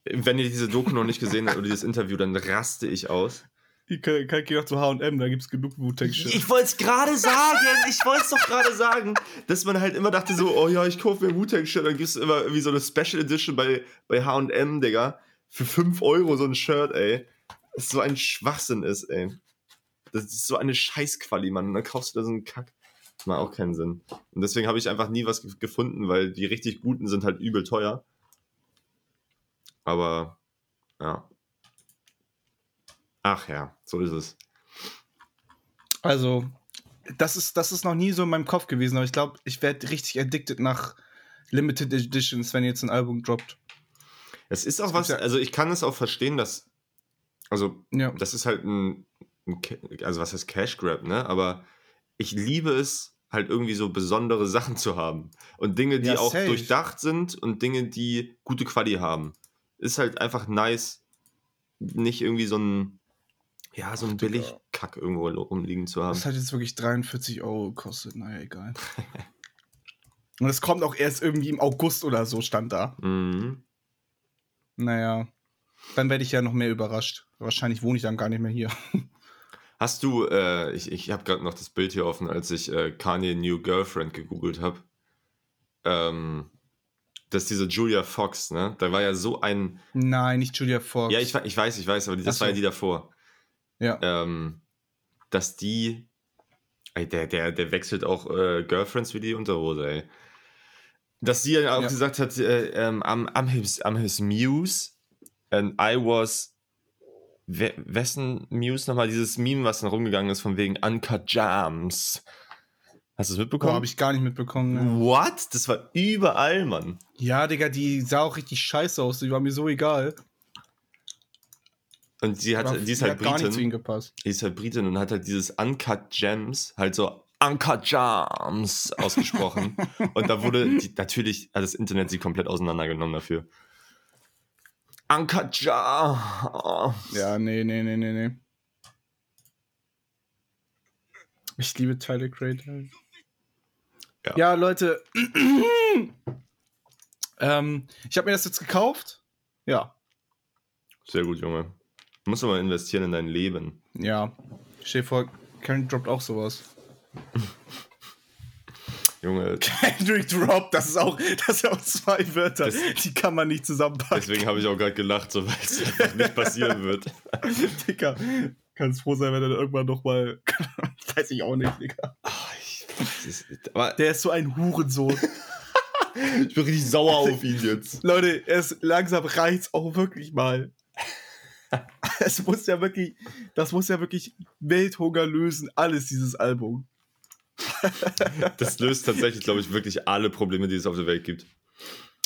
wenn ihr diese Doku noch nicht gesehen habt oder dieses Interview, dann raste ich aus.
Ich kann, kann gehen auch zu HM, da gibt es genug Wu-Tang-Shit.
Ich wollte es gerade sagen, ich wollte es doch gerade sagen, dass man halt immer dachte so, oh ja, ich kaufe mir Wu-Tang-Shirt, dann gibt es immer irgendwie so eine Special Edition bei, bei H&M, Digga, für 5 Euro so ein Shirt, ey. Das so ein Schwachsinn ist, ey. Das ist so eine Scheißquali, Mann. Und dann kaufst du da so einen Kack. Das macht auch keinen Sinn. Und deswegen habe ich einfach nie was gefunden, weil die richtig guten sind halt übel teuer. Aber, ja. Ach ja, so ist es.
Also, das ist, das ist noch nie so in meinem Kopf gewesen, aber ich glaube, ich werde richtig addicted nach Limited Editions, wenn jetzt ein Album droppt.
Es ist auch was, also ich kann es auch verstehen, dass, also,
Ja.
das ist halt ein, ein also was heißt Cash Grab, ne? Aber ich liebe es, halt irgendwie so besondere Sachen zu haben. Und Dinge, die
Ja,
auch durchdacht sind und Dinge, die gute Quali haben. Ist halt einfach nice, nicht irgendwie so ein, ja, so ein. Billigkack irgendwo rumliegen zu haben.
Das hat jetzt wirklich 43 Euro gekostet, naja, egal. Und es kommt auch erst irgendwie im August oder so, stand da.
Mhm.
Naja, dann werde ich ja noch mehr überrascht. Wahrscheinlich wohne ich dann gar nicht mehr hier.
Hast du, äh, ich, ich habe gerade noch das Bild hier offen, als ich äh, Kanye New Girlfriend gegoogelt habe. Ähm, das ist diese Julia Fox, ne? Da war ja so ein.
Nein, nicht Julia Fox.
Ja, ich, ich weiß, ich weiß, aber das
Ach
war ja
so.
die davor.
Ja.
Ähm, dass die. Ey, der, der, der wechselt auch äh, Girlfriends wie die Unterhose, ey. Dass sie ja auch
Ja.
gesagt hat, äh, ähm, I'm, I'm, his, I'm his muse and I was. We wessen Muse nochmal? Dieses Meme, was dann rumgegangen ist, von wegen Uncut Jams. Hast du es
Boah,
mitbekommen?
habe ich gar nicht mitbekommen. Ne?
What? Das war überall, Mann.
Ja, Digga, die sah auch richtig scheiße aus. Die war mir so egal.
Und die, hat, die ist
die
halt
hat gar nicht zu
Britin.
ihm gepasst.
Die ist halt Britin und hat halt dieses Uncut Gems, halt so Uncut Gems ausgesprochen. und da wurde die, natürlich, hat das Internet sie komplett auseinandergenommen dafür. Uncut Gems.
Ja, nee, nee, nee, nee, nee. Ich liebe Tyler Creator.
Ja.
Ja, Leute. ähm, ich habe mir das jetzt gekauft. Ja,
Sehr gut, Junge. Du musst aber investieren in dein Leben.
ja. Stell dir vor, Karen droppt auch sowas.
Junge,
Kendrick droppt, das ist auch, das sind auch zwei Wörter.
Das-
die kann man nicht zusammenpacken.
deswegen habe ich auch gerade gelacht, so weil es nicht passieren wird.
Digga, kannst froh sein, wenn er dann irgendwann nochmal. Weiß ich auch nicht, Digga.
Ist,
Der ist so ein Hurensohn.
ich bin richtig sauer auf ihn jetzt.
Leute, es langsam reicht's auch wirklich mal. Es muss ja wirklich, das muss ja wirklich Welthunger lösen, alles, dieses Album.
Das löst tatsächlich, glaube ich, wirklich alle Probleme, die es auf der Welt gibt.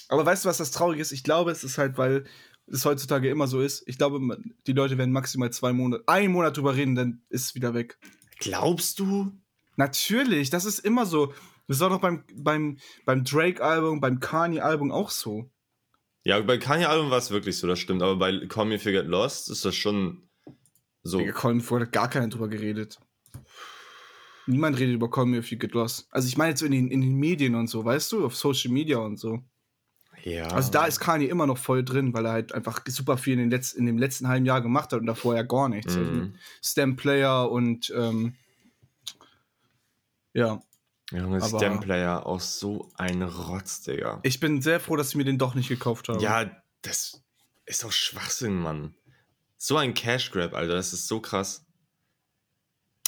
Aber weißt du, was das Traurige ist? Ich glaube, es ist halt, weil es heutzutage immer so ist. Ich glaube, die Leute werden maximal zwei Monate, einen Monat drüber reden, dann ist es wieder weg.
Glaubst du?
Natürlich, das ist immer so. Das war doch beim, beim, beim Drake-Album, beim Kanye-Album auch so.
Ja, bei Kanye-Album war es wirklich so, das stimmt. Aber bei Call Me If You Get Lost ist das schon so.
Digga, Colin Ford hat gar keiner drüber geredet. Niemand redet über Call Me If You Get Lost. Also ich meine jetzt so in den, in den Medien und so, weißt du, auf Social Media und so.
Ja.
Also da ist Kanye immer noch voll drin, weil er halt einfach super viel in, den Letz-, in dem letzten halben Jahr gemacht hat und davor ja gar nichts. Also
Mhm.
Stem-Player und ähm, ja.
Junge, Stem-Player auch so ein Rotz, Digga.
Ich bin sehr froh, dass ich mir den doch nicht gekauft habe.
Ja, das ist doch Schwachsinn, Mann. So ein Cash-Grab, Alter, das ist so krass.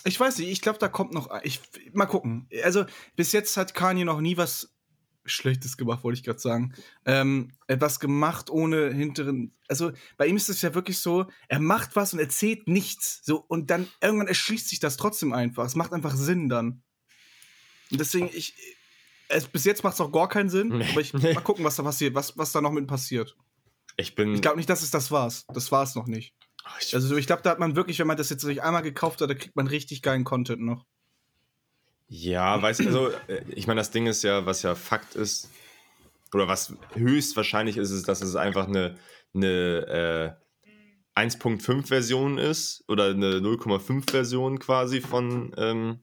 Ich weiß nicht, ich glaube, da kommt noch. Ich, mal gucken. Also, bis jetzt hat Kanye noch nie was Schlechtes gemacht, wollte ich gerade sagen. Ähm, etwas gemacht ohne hinteren. Also, bei ihm ist es ja wirklich so, er macht was und erzählt nichts. So, und dann irgendwann erschließt sich das trotzdem einfach. Es macht einfach Sinn dann. Deswegen, ich. Es, bis jetzt macht es auch gar keinen Sinn,
Nee.
aber ich mal gucken, was da passiert, was, was da noch mit passiert.
Ich bin.
Ich glaube nicht, dass es das war's. Das war es noch nicht.
Oh, ich,
Also ich glaube, da hat man wirklich, wenn man das jetzt sich einmal gekauft hat, da kriegt man richtig geilen Content noch.
ja, weißt du, also, äh, ich meine, das Ding ist ja, was ja Fakt ist, oder was höchstwahrscheinlich ist, ist, dass es einfach eine, eine äh, 1.5-Version ist oder eine 0,5-Version quasi von, ähm,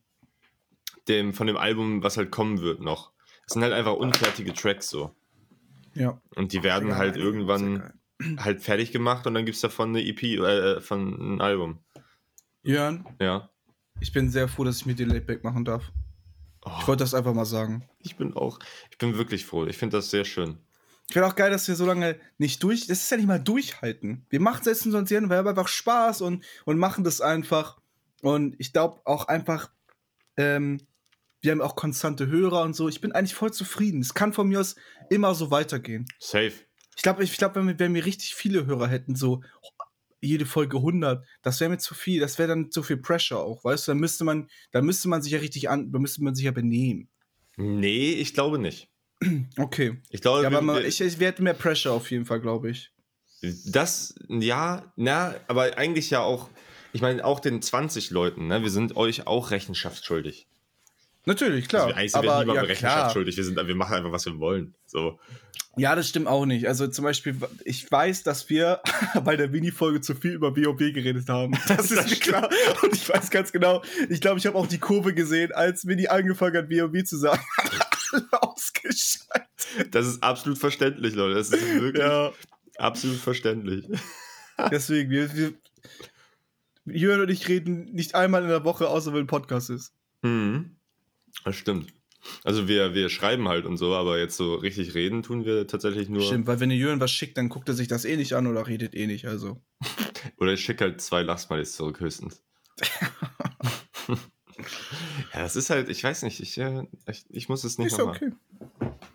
dem, von dem Album, was halt kommen wird noch. Es sind halt einfach unfertige Tracks so.
Ja.
Und die werden halt irgendwann halt fertig gemacht und dann gibt es davon eine EP, äh, von ein Album.
Jörn,
Ja.
ich bin sehr froh, dass ich mit dir Laidback machen darf.
Oh,
Ich wollte das einfach mal sagen.
ich bin auch, ich bin wirklich froh. Ich finde das sehr schön.
Ich finde auch geil, dass wir so lange nicht durch. Das ist ja nicht mal durchhalten. Wir machen setzen uns hier wir haben einfach Spaß und, und machen das einfach. Und ich glaube auch einfach, ähm, wir haben auch konstante Hörer und so. Ich bin eigentlich voll zufrieden. Es kann von mir aus immer so weitergehen.
Safe.
Ich glaube, ich glaub, wenn, wir, wenn wir richtig viele Hörer hätten, so jede Folge 100, das wäre mir zu viel. Das wäre dann zu viel Pressure auch, weißt du? Dann müsste man, dann müsste man sich ja richtig an, dann müsste man sich ja benehmen.
Nee, ich glaube nicht.
Okay.
Ich glaube,
Ja, aber man, ich, ich werde mehr Pressure auf jeden Fall, glaube ich.
Das, ja, na, aber eigentlich ja auch, ich meine, auch den 20 Leuten, ne, wir sind euch auch Rechenschaft schuldig.
Natürlich, klar.
Also eigentlich sind wir
aber
niemandem
ja,
Rechenschaft
klar.
schuldig, wir, sind, wir machen einfach, was wir wollen. So.
Ja, das stimmt auch nicht. Also zum Beispiel, ich weiß, dass wir bei der Mini-Folge zu viel über WoW geredet haben. Das ist
Das
mir
stimmt.
klar. Und ich weiß ganz genau, ich glaube, ich habe auch die Kurve gesehen, als Mini angefangen hat, WoW zu sagen. Ausgeschaltet.
Das ist absolut verständlich, Leute. Das ist wirklich
Ja,
absolut verständlich.
deswegen, wir, wir, Jörn und ich reden nicht einmal in der Woche, außer wenn ein Podcast ist.
Mhm. Das stimmt. Also wir, wir schreiben halt und so, aber jetzt so richtig reden tun wir tatsächlich nur.
Stimmt, weil wenn ihr Jörn was schickt, dann guckt er sich das eh nicht an oder redet eh nicht. Also.
Oder ich schicke halt zwei Lachsmilies zurück höchstens. ja, das ist halt, ich weiß nicht, ich, äh, ich, ich muss es nicht
Ist okay.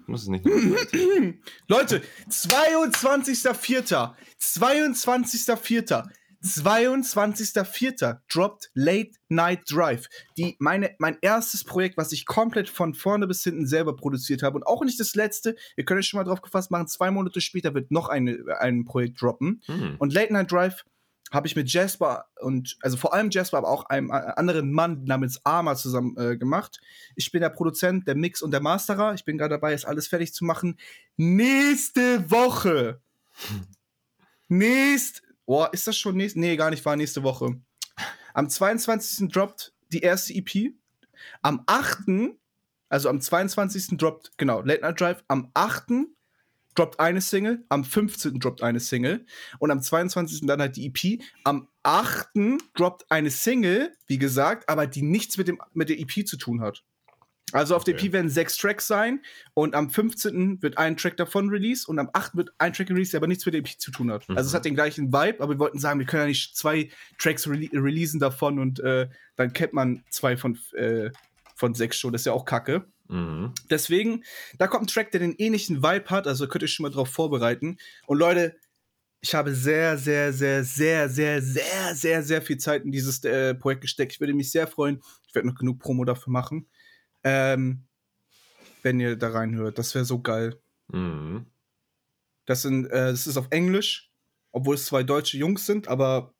Ich muss es nicht nochmal.
Leute, 22.04. 22.04. 22.04. droppt Late Night Drive. Die, meine, mein erstes Projekt, was ich komplett von vorne bis hinten selber produziert habe und auch nicht das letzte. Ihr könnt euch schon mal drauf gefasst machen, zwei Monate später wird noch eine, ein Projekt droppen.
Hm.
Und Late Night Drive habe ich mit Jasper und, also vor allem Jasper, aber auch einem äh, anderen Mann namens Arma zusammen äh, gemacht. Ich bin der Produzent, der Mix und der Masterer. Ich bin gerade dabei, es alles fertig zu machen. Nächste Woche. Nächst. Boah, ist das schon nächste? Nee, gar nicht, war nächste Woche. Am 22. droppt die erste EP. Am 8. Also am 22. droppt, genau, Late Night Drive. Am 8. droppt eine Single. Am 15. droppt eine Single. Und am 22. dann halt die EP. Am 8. droppt eine Single, wie gesagt, aber die nichts mit, dem, mit der EP zu tun hat. Also auf der
Okay.
EP werden sechs Tracks sein und am 15. wird ein Track davon released und am 8. wird ein Track released, der aber nichts mit der EP zu tun hat.
Mhm.
Also es hat den gleichen Vibe, aber wir wollten sagen, wir können ja nicht zwei Tracks rele releasen davon und äh, dann kennt man zwei von, äh, von sechs schon. Das ist ja auch kacke.
Mhm.
Deswegen, da kommt ein Track, der den ähnlichen Vibe hat, also könnt ihr euch schon mal drauf vorbereiten. Und Leute, ich habe sehr, sehr, sehr, sehr, sehr, sehr, sehr, sehr viel Zeit in dieses äh, Projekt gesteckt. Ich würde mich sehr freuen. Ich werde noch genug Promo dafür machen. Ähm, wenn ihr da reinhört. Das wäre so geil.
Mhm.
Das, sind, äh, das ist auf Englisch, obwohl es zwei deutsche Jungs sind, aber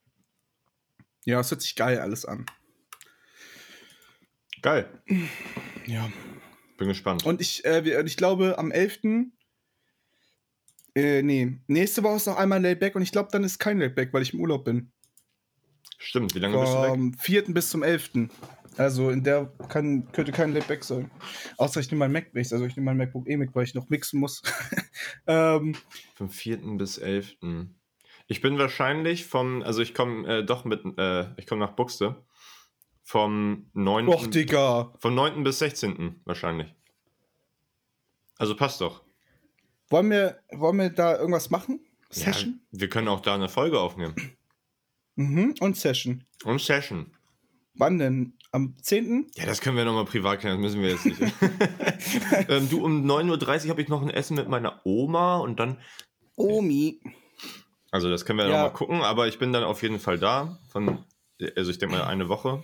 ja, es hört sich geil alles an.
Geil.
Ja.
Bin gespannt.
Und ich, äh, ich glaube, am 11. Äh, nee, nächste Woche ist noch einmal Layback und ich glaube, dann ist kein Layback, weil ich im Urlaub bin.
Stimmt, wie lange bist du weg?
Vom 4. bis zum 11. Also in der kann, könnte kein Layback sein. Außer ich nehme mein Mac mit, also ich nehme mein MacBook mit, weil ich noch mixen muss. ähm,
Vom 4. bis 11. Ich bin wahrscheinlich vom, also ich komme äh, doch mit, äh, ich komme nach Buxte. Vom 9.
Och, Digga.
vom 9. bis 16. wahrscheinlich. Also passt doch.
Wollen wir, wollen wir da irgendwas machen?
Ja,
Session?
wir können auch da eine Folge aufnehmen.
Mhm, und Session.
Und Session.
Wann denn? Am 10.?
Ja, das können wir nochmal privat klären, das müssen wir jetzt nicht. ähm, du, um 9.30 Uhr habe ich noch ein Essen mit meiner Oma und dann,
Omi.
also das können wir
Ja.
nochmal gucken, aber ich bin dann auf jeden Fall da. Von, also ich denke mal eine Woche.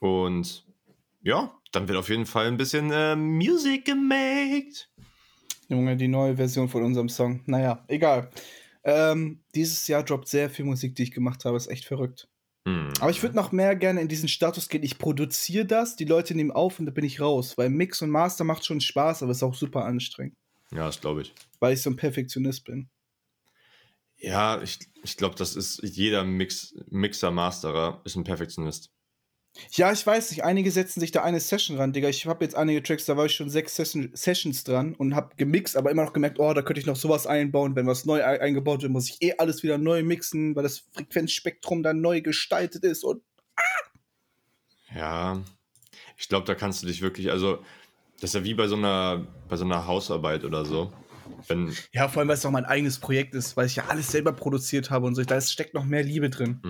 Und ja, dann wird auf jeden Fall ein bisschen äh, Music gemacht.
Junge, die neue Version von unserem Song. Naja, egal. Ähm, dieses Jahr droppt sehr viel Musik, die ich gemacht habe. Ist echt verrückt.
Hm.
Aber ich würde noch mehr gerne in diesen Status gehen. Ich produziere das, die Leute nehmen auf und da bin ich raus. Weil Mix und Master macht schon Spaß, aber ist auch super anstrengend.
Ja, das glaube ich.
Weil ich so ein Perfektionist bin.
Ja, ich, ich glaube, das ist jeder Mix, Mixer, Masterer ist ein Perfektionist.
Ja, ich weiß nicht, einige setzen sich da eine Session ran, Digga. Ich habe jetzt einige Tracks, da war ich schon sechs Session Sessions dran und habe gemixt, aber immer noch gemerkt, oh, da könnte ich noch sowas einbauen. Wenn was neu ei- eingebaut wird, muss ich eh alles wieder neu mixen, weil das Frequenzspektrum dann neu gestaltet ist und
Ja, ich glaube, da kannst du dich wirklich, also das ist ja wie bei so einer, bei so einer Hausarbeit oder so. Wenn,
Ja, vor allem, weil es auch mein eigenes Projekt ist, weil ich ja alles selber produziert habe und so. Da steckt noch mehr Liebe drin.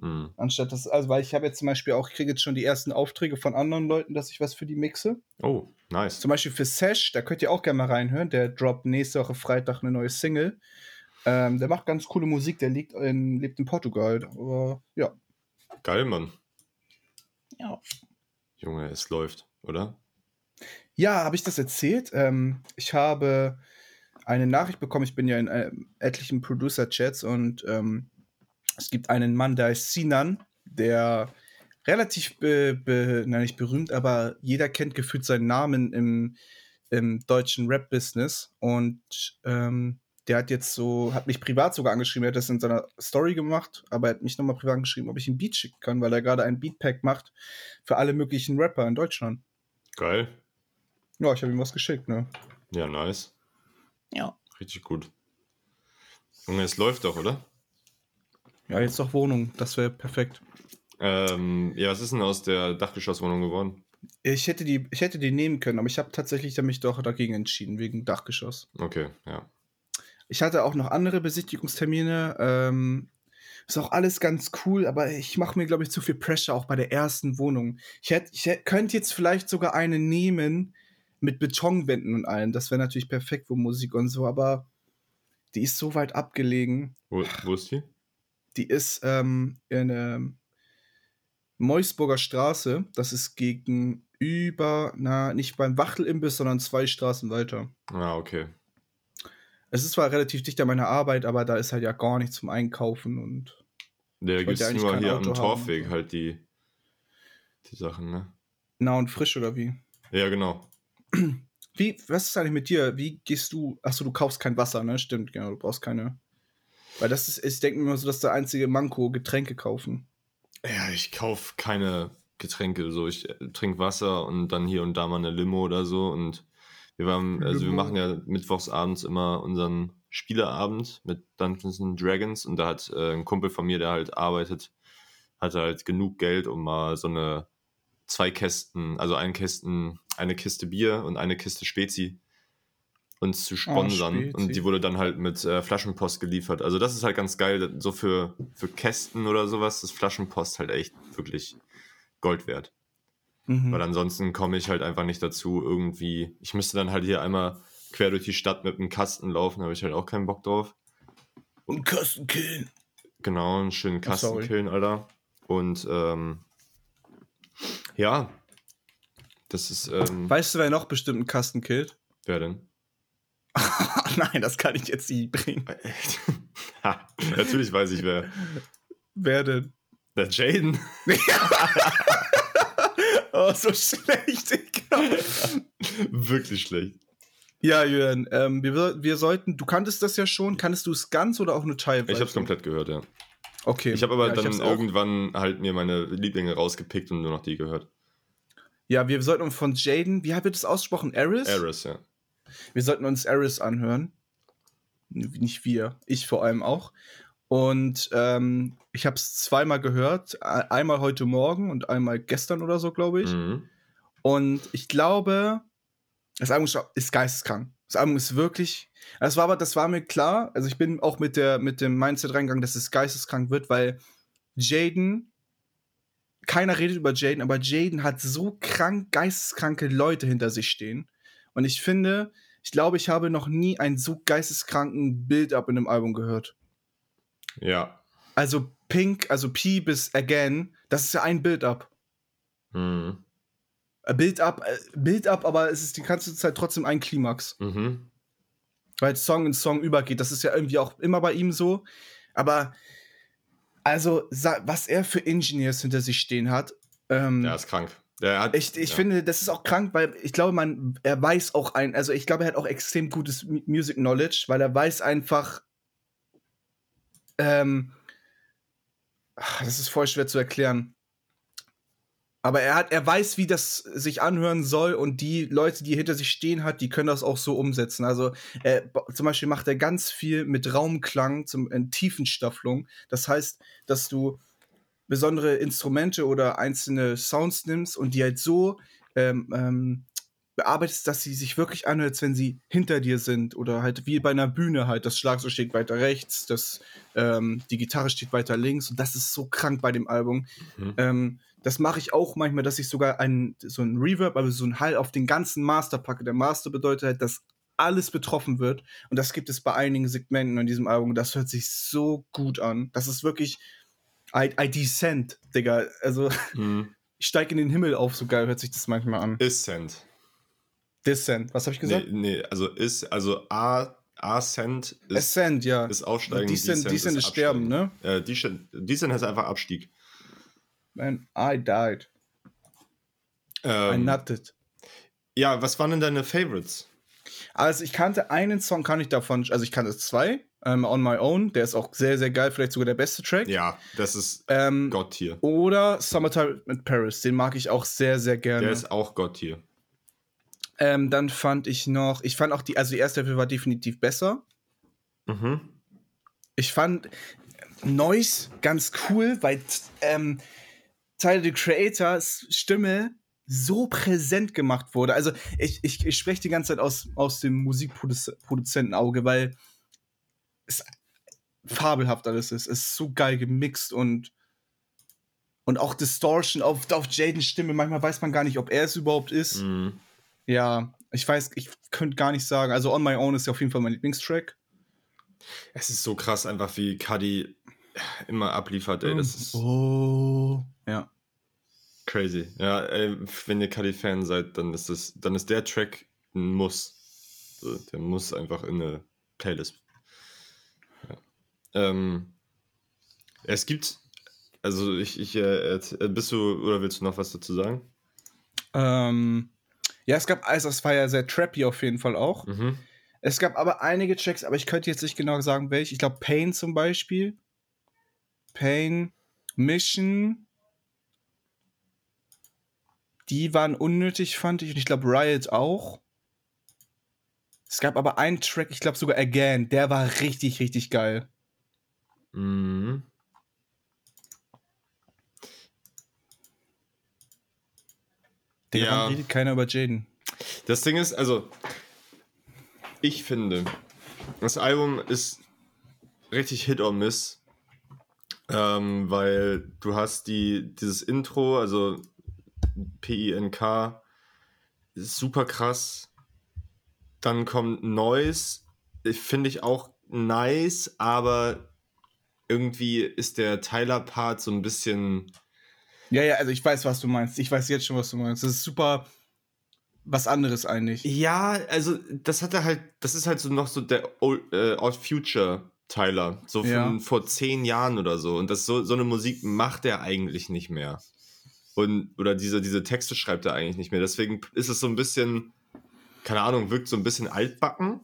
mm, mm.
Anstatt das, also weil ich habe jetzt zum Beispiel auch, ich kriege jetzt schon die ersten Aufträge von anderen Leuten, dass ich was für die mixe.
Oh, nice.
Zum Beispiel für Sesh, da könnt ihr auch gerne mal reinhören. Der droppt nächste Woche Freitag eine neue Single. Ähm, der macht ganz coole Musik, der liegt in, lebt in Portugal. Aber ja.
Geil, Mann.
Ja.
Junge, es läuft, oder?
Ja, habe ich das erzählt? Ähm, ich habe eine Nachricht bekommen. Ich bin ja in ähm, etlichen Producer-Chats und ähm, es gibt einen Mann, der heißt Sinan, der relativ, be, be, na nicht berühmt, aber jeder kennt gefühlt seinen Namen im, im deutschen Rap-Business. Und ähm, der hat jetzt so, hat mich privat sogar angeschrieben, er hat das in seiner Story gemacht, aber er hat mich nochmal privat angeschrieben, ob ich ihm Beat schicken kann, weil er gerade ein Beatpack macht für alle möglichen Rapper in Deutschland.
Geil.
Ja, ich habe ihm was geschickt, ne?
Ja, nice.
Ja.
Richtig gut. Junge, es läuft doch, oder?
Ja, jetzt doch Wohnung, das wäre perfekt.
Ähm, ja, was ist denn aus der Dachgeschosswohnung geworden?
Ich hätte die, ich hätte die nehmen können, aber ich habe tatsächlich mich doch dagegen entschieden, wegen Dachgeschoss.
Okay, ja.
Ich hatte auch noch andere Besichtigungstermine. Ähm, ist auch alles ganz cool, aber ich mache mir, glaube ich, zu viel Pressure auch bei der ersten Wohnung. Ich, hätt, ich hätt, könnte jetzt vielleicht sogar eine nehmen mit Betonwänden und allem. Das wäre natürlich perfekt für Musik und so, aber die ist so weit abgelegen.
Wo, wo ist die?
Die ist ähm, in der Meusburger Straße. Das ist gegenüber, na, nicht beim Wachtelimbiss, sondern zwei Straßen weiter.
Ah, okay.
Es ist zwar relativ dicht an meiner Arbeit, aber da ist halt ja gar nichts zum Einkaufen und.
Der gibt es nur hier
Auto
am Torfweg
haben.
halt die, die Sachen, ne?
Nah und frisch oder wie?
Ja, genau.
Wie, was ist eigentlich mit dir? Wie gehst du? Achso, du kaufst kein Wasser, ne? Stimmt, genau, du brauchst keine. Weil das ist, ich denke mir immer so, dass der einzige Manko Getränke kaufen.
Ja, ich kaufe keine Getränke. So, ich äh, trinke Wasser und dann hier und da mal eine Limo oder so. Und wir waren, also wir machen ja mittwochs abends immer unseren Spieleabend mit Dungeons and Dragons und da hat äh, ein Kumpel von mir, der halt arbeitet, hatte halt genug Geld, um mal so eine zwei Kästen, also ein Kästen, eine Kiste Bier und eine Kiste Spezi uns zu sponsern.
Spezi.
und die wurde dann halt mit äh, Flaschenpost geliefert. Also das ist halt ganz geil, so für, für Kästen oder sowas ist Flaschenpost halt echt wirklich Gold wert.
Mhm.
Weil ansonsten komme ich halt einfach nicht dazu, irgendwie. Ich müsste dann halt hier einmal quer durch die Stadt mit einem Kasten laufen, da habe ich halt auch keinen Bock drauf.
Und Kosten killen.
Genau, einen schönen
Oh,
Kasten killen, Alter. Und ähm, ja, das ist, ähm,
Weißt du, wer noch bestimmt einen Kasten killt?
wer denn?
Nein, das kann ich jetzt nicht bringen.
ha, natürlich weiß ich wer.
Wer denn?
Der Jaden.
Oh, so schlecht, Digga.
Wirklich schlecht.
Ja, Jürgen, ähm, wir, wir sollten, du kanntest das ja schon, kannst du es ganz oder auch nur teilweise?
Ich habe es komplett gehört, ja.
Okay.
Ich habe aber
ja,
dann
hab's auch.
irgendwann halt mir meine Lieblinge rausgepickt und nur noch die gehört.
Ja, wir sollten uns von Jaden, wie wird das ausgesprochen? Eris?
Eris, ja.
Wir sollten uns Eris anhören. Nicht wir, ich vor allem auch. Und ähm, ich habe es zweimal gehört. Einmal heute Morgen und einmal gestern oder so, glaube ich.
Mhm.
Und ich glaube, das Album ist geisteskrank. Das Album ist wirklich. Das war aber, das war mir klar. Also ich bin auch mit der mit dem Mindset reingegangen, dass es geisteskrank wird, weil Jaden. Keiner redet über Jaden, aber Jaden hat so krank geisteskranke Leute hinter sich stehen. Und ich finde, ich glaube, ich habe noch nie einen so geisteskranken Build-up in einem Album gehört.
Ja.
Also Pink, also P bis Again, das ist ja ein Build-up.
Mhm.
Äh, Build-up, äh, Build-up, aber es ist die ganze Zeit trotzdem ein Klimax.
Mhm.
weil Song in Song übergeht. Das ist ja irgendwie auch immer bei ihm so. Aber also, was er für Engineers hinter sich stehen hat, ähm,
Ja, ist krank. Hat,
ich, ich
ja.
finde, das ist auch krank, weil ich glaube, man, er weiß auch ein, also ich glaube, er hat auch extrem gutes Music Knowledge, weil er weiß einfach, ähm, ach, das ist voll schwer zu erklären. Aber er hat, er weiß, wie das sich anhören soll und die Leute, die hinter sich stehen hat, die können das auch so umsetzen. Also äh, zum Beispiel macht er ganz viel mit Raumklang, zum in Tiefenstaffelung. Das heißt, dass du besondere Instrumente oder einzelne Sounds nimmst und die halt so ähm, ähm, bearbeitest, dass sie sich wirklich anhört, als wenn sie hinter dir sind oder halt wie bei einer Bühne halt. Das Schlagzeug steht weiter rechts, das, ähm, die Gitarre steht weiter links und das ist so krank bei dem Album.
Mhm.
Ähm, das mache ich auch manchmal, dass ich sogar ein, so ein Reverb, also so ein Hall auf den ganzen Master packe. Der Master bedeutet halt, dass alles betroffen wird und das gibt es bei einigen Segmenten in diesem Album. Das hört sich so gut an. Das ist wirklich I, I descend, Digga. Also
Mhm.
ich steige in den Himmel auf, so geil hört sich das manchmal an.
Ascent.
Descent, was habe ich gesagt?
Nee, nee, also ist, also A, Ascent ist,
Ascent, ja.
ist Aufsteigen.
Descent, Descent ist Sterben, ne?
Äh, Descent, Descent heißt einfach Abstieg.
Man, I died. I
Ähm,
nutted.
ja, was waren denn deine Favorites?
Also ich kannte einen Song, kann ich davon, also ich kannte zwei, ähm, On My Own, der ist auch sehr, sehr geil, vielleicht sogar der beste Track.
Ja, das ist
Ähm,
Gott-Tier.
oder Summertime in Paris, den mag ich auch sehr, sehr gerne.
Der ist auch Gott-Tier.
Ähm, dann fand ich noch, ich fand auch die, also die erste Hälfte war definitiv besser.
Mhm.
Ich fand Noise ganz cool, weil ähm, Tyler the Creators Stimme so präsent gemacht wurde. Also ich, ich, ich spreche die ganze Zeit aus, aus dem Musikproduzentenauge, weil es fabelhaft alles ist. Es ist so geil gemixt und und auch Distortion auf, auf Jadens Stimme. Manchmal weiß man gar nicht, ob er es überhaupt ist.
Mhm.
Ja, ich weiß, ich könnte gar nicht sagen. Also On My Own ist ja auf jeden Fall mein Lieblingstrack.
Es ist so krass einfach, wie Cuddy immer abliefert, ey. Das ist
oh. Ja.
crazy. Ja, ey, wenn ihr Cuddy-Fan seid, dann ist das, dann ist der Track ein Muss. So, der muss einfach in eine Playlist. Ja. Ähm, es gibt, also ich, ich äh, bist du, oder willst du noch was dazu sagen?
Ähm, ja, es gab, also es war ja sehr trappy auf jeden Fall auch.
Mhm.
Es gab aber einige Tracks, aber ich könnte jetzt nicht genau sagen, welche. Ich glaube, Pain zum Beispiel. Pain, Mission. Die waren unnötig, fand ich. Und ich glaube, Riot auch. Es gab aber einen Track, ich glaube sogar Again, der war richtig, richtig geil.
Mhm.
Der
Ja.
redet keiner über Jaden.
Das Ding ist, also, ich finde, das Album ist richtig Hit or Miss, ähm, weil du hast die, dieses Intro, also P-I-N-K, super krass. Dann kommt Noise, finde ich auch nice, aber irgendwie ist der Tyler-Part so ein bisschen
Ja, ja, also ich weiß, was du meinst. Ich weiß jetzt schon, was du meinst. Das ist super was anderes eigentlich.
Ja, also das hat er halt, das ist halt so noch so der Old, äh, Old Future Tyler, so von
Ja.
vor zehn Jahren oder so. Und das so, so eine Musik macht er eigentlich nicht mehr. Und, oder diese, diese Texte schreibt er eigentlich nicht mehr. Deswegen ist es so ein bisschen, keine Ahnung, wirkt so ein bisschen altbacken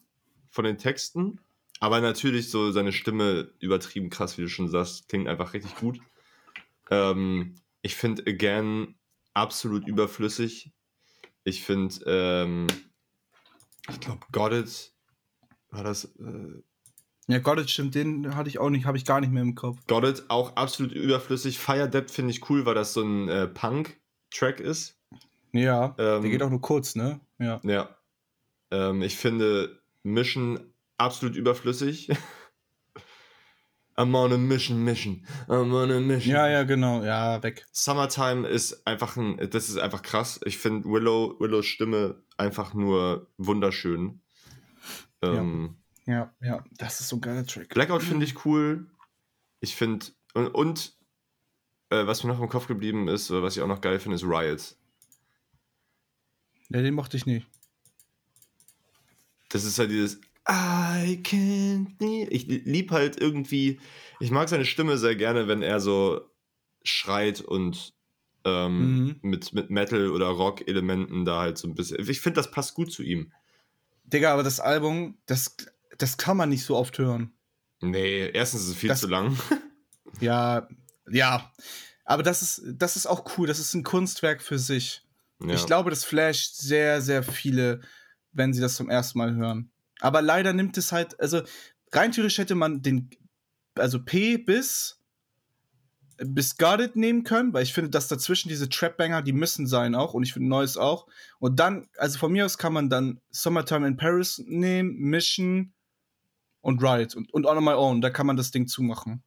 von den Texten. Aber natürlich so seine Stimme übertrieben krass, wie du schon sagst, klingt einfach richtig gut. Ähm, ich finde Again absolut überflüssig. Ich finde, ähm, ich glaube, Got It war das. Äh,
Ja, das stimmt, den hatte ich auch nicht, habe ich gar nicht mehr im Kopf.
Got It auch absolut überflüssig. Fire Depth finde ich cool, weil das so ein äh, Punk-Track ist.
Ja,
Ähm,
der geht auch nur kurz, ne? Ja.
Ja. Ähm, ich finde Mission absolut überflüssig. I'm on a mission, mission. I'm on a mission.
Ja, ja, genau. Ja, weg.
Summertime ist einfach ein, das ist einfach krass. Ich finde Willow, Willows Stimme einfach nur wunderschön. Ähm,
Ja, ja, das ist so ein geiler Track.
Blackout finde ich cool. Ich finde, und, und äh, was mir noch im Kopf geblieben ist, oder was ich auch noch geil finde, ist Riot.
Ja, den mochte ich nicht.
Das ist halt dieses I can't be. Ich lieb halt irgendwie, ich mag seine Stimme sehr gerne, wenn er so schreit und ähm,
Mhm.
mit, mit Metal- oder Rock-Elementen da halt so ein bisschen. Ich finde, das passt gut zu ihm.
Digga, aber das Album, das, das kann man nicht so oft hören.
Nee, erstens ist es viel
Das-
zu lang.
Ja, ja. Aber das ist, das ist auch cool. Das ist ein Kunstwerk für sich.
Ja.
Ich glaube, das flasht sehr, sehr viele, wenn sie das zum ersten Mal hören. Aber leider nimmt es halt, also rein theoretisch hätte man den, also P bis Discarded nehmen können, weil ich finde, dass dazwischen diese Trap-Banger, die müssen sein auch und ich finde Neues auch. Und dann, also von mir aus kann man dann Summertime in Paris nehmen, Mission und Ride und, und On My Own. Da kann man das Ding zumachen.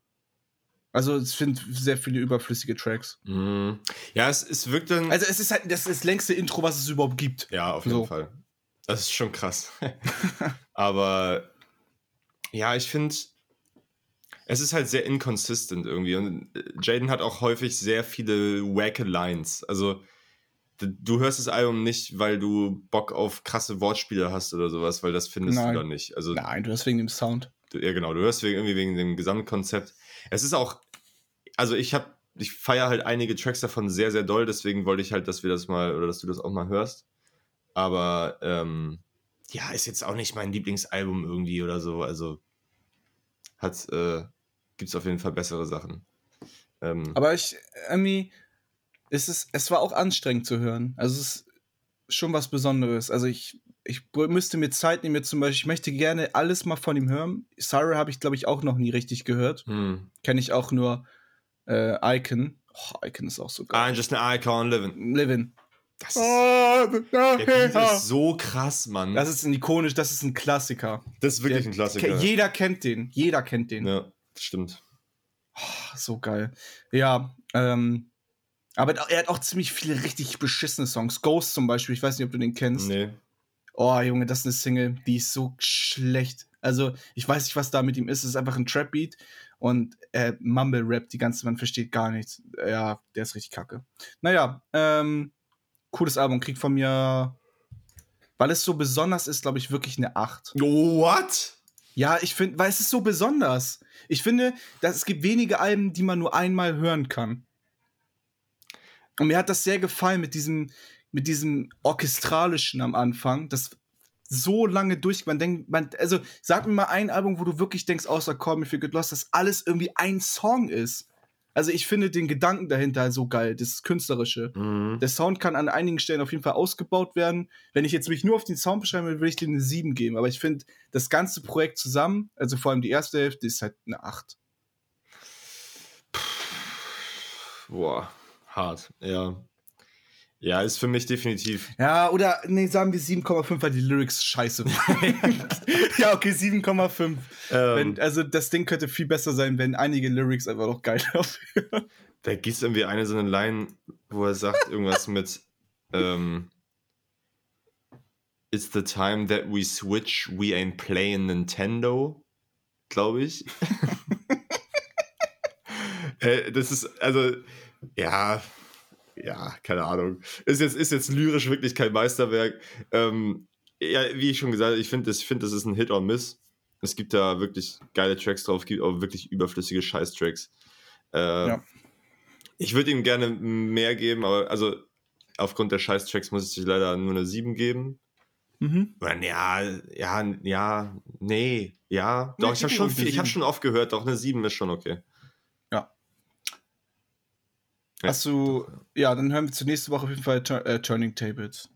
Also ich finde sehr viele überflüssige Tracks.
Mm. Ja, es, es wirkt dann.
Also es ist halt das, ist das längste Intro, was es überhaupt gibt.
Ja, auf jeden
So.
Fall. Das ist schon krass. Aber ja, ich finde, es ist halt sehr inconsistent irgendwie. Und äh, Jaden hat auch häufig sehr viele wacke Lines. Also du hörst das Album nicht, weil du Bock auf krasse Wortspiele hast oder sowas, weil das findest
Nein.
du dann nicht. Also
Nein, du hast wegen dem Sound.
Du- Ja, genau. Du hörst wegen, irgendwie wegen dem Gesamtkonzept. Es ist auch, also ich habe, ich feiere halt einige Tracks davon sehr, sehr doll, deswegen wollte ich halt, dass wir das mal, oder dass du das auch mal hörst. Aber, ähm, ja, ist jetzt auch nicht mein Lieblingsalbum irgendwie oder so. Also hat, äh, gibt's auf jeden Fall bessere Sachen. Ähm,
Aber ich, irgendwie, es ist, es war auch anstrengend zu hören. Also es ist schon was Besonderes. Also ich, ich müsste mir Zeit nehmen, zum Beispiel, ich möchte gerne alles mal von ihm hören. Sarah habe ich, glaube ich, auch noch nie richtig gehört.
hm.
Kenne ich auch nur äh, Icon. Oh, Icon ist auch so geil.
I'm just an icon living.
Livin.
Das ist, der Beat ist so krass, Mann.
Das ist ein ikonisch, das ist ein Klassiker.
das ist wirklich
Der-
ein Klassiker.
Jeder kennt den. Jeder kennt den.
Ja, das stimmt.
Ach, so geil. Ja, ähm, aber er hat auch ziemlich viele richtig beschissene Songs. Ghost zum Beispiel, ich weiß nicht, ob du den kennst.
Nee.
Oh, Junge, das ist eine Single, die ist so schlecht. Also, ich weiß nicht, was da mit ihm ist. Es ist einfach ein Trap-Beat und äh, Mumble-Rap, die ganze, man versteht gar nichts. Ja, der ist richtig kacke. Naja, ähm, cooles Album, kriegt von mir, weil es so besonders ist, glaube ich, wirklich eine 8.
What?
Ja, ich finde, weil es ist so besonders. Ich finde, dass es gibt wenige Alben, die man nur einmal hören kann. Und mir hat das sehr gefallen mit diesem, mit diesem orchestralischen am Anfang, das so lange durch, man denkt, man, also sag mir mal ein Album, wo du wirklich denkst, außer Call Me If You Get Lost, dass alles irgendwie ein Song ist. Also ich finde den Gedanken dahinter so geil, das Künstlerische.
Mhm.
Der Sound kann an einigen Stellen auf jeden Fall ausgebaut werden. Wenn ich jetzt mich nur auf den Sound beschreiben will, würde ich dem eine 7 geben. Aber ich finde, das ganze Projekt zusammen, also vor allem die erste Hälfte, ist halt eine 8.
Boah, hart, ja. Ja, ist für mich definitiv.
Ja, oder nee, sagen wir 7,5, weil die Lyrics scheiße waren. ja, okay, 7,5.
Ähm,
Also das Ding könnte viel besser sein, wenn einige Lyrics einfach noch geil wären.
da gibt es irgendwie eine so eine Line, wo er sagt irgendwas mit ähm, It's the time that we switch, we ain't playing Nintendo, glaube ich. äh, das ist, also, ja, ja, keine Ahnung. Ist jetzt, ist jetzt lyrisch wirklich kein Meisterwerk. Ähm, ja, wie ich schon gesagt habe, ich finde, ich find, das ist ein Hit or Miss. Es gibt da wirklich geile Tracks drauf, gibt auch wirklich überflüssige Scheiß-Tracks. Äh,
Ja.
Ich würde ihm gerne mehr geben, aber also aufgrund der Scheiß-Tracks muss ich leider nur eine 7 geben.
Mhm.
Ja, ja, ja, nee, ja.
Nee,
Doch, ich habe schon, viel- ich hab
7.
schon oft gehört, doch eine 7 ist schon okay.
Hast du, ja, dann hören wir zur nächsten Woche auf jeden Fall Tur äh, Turning Tables.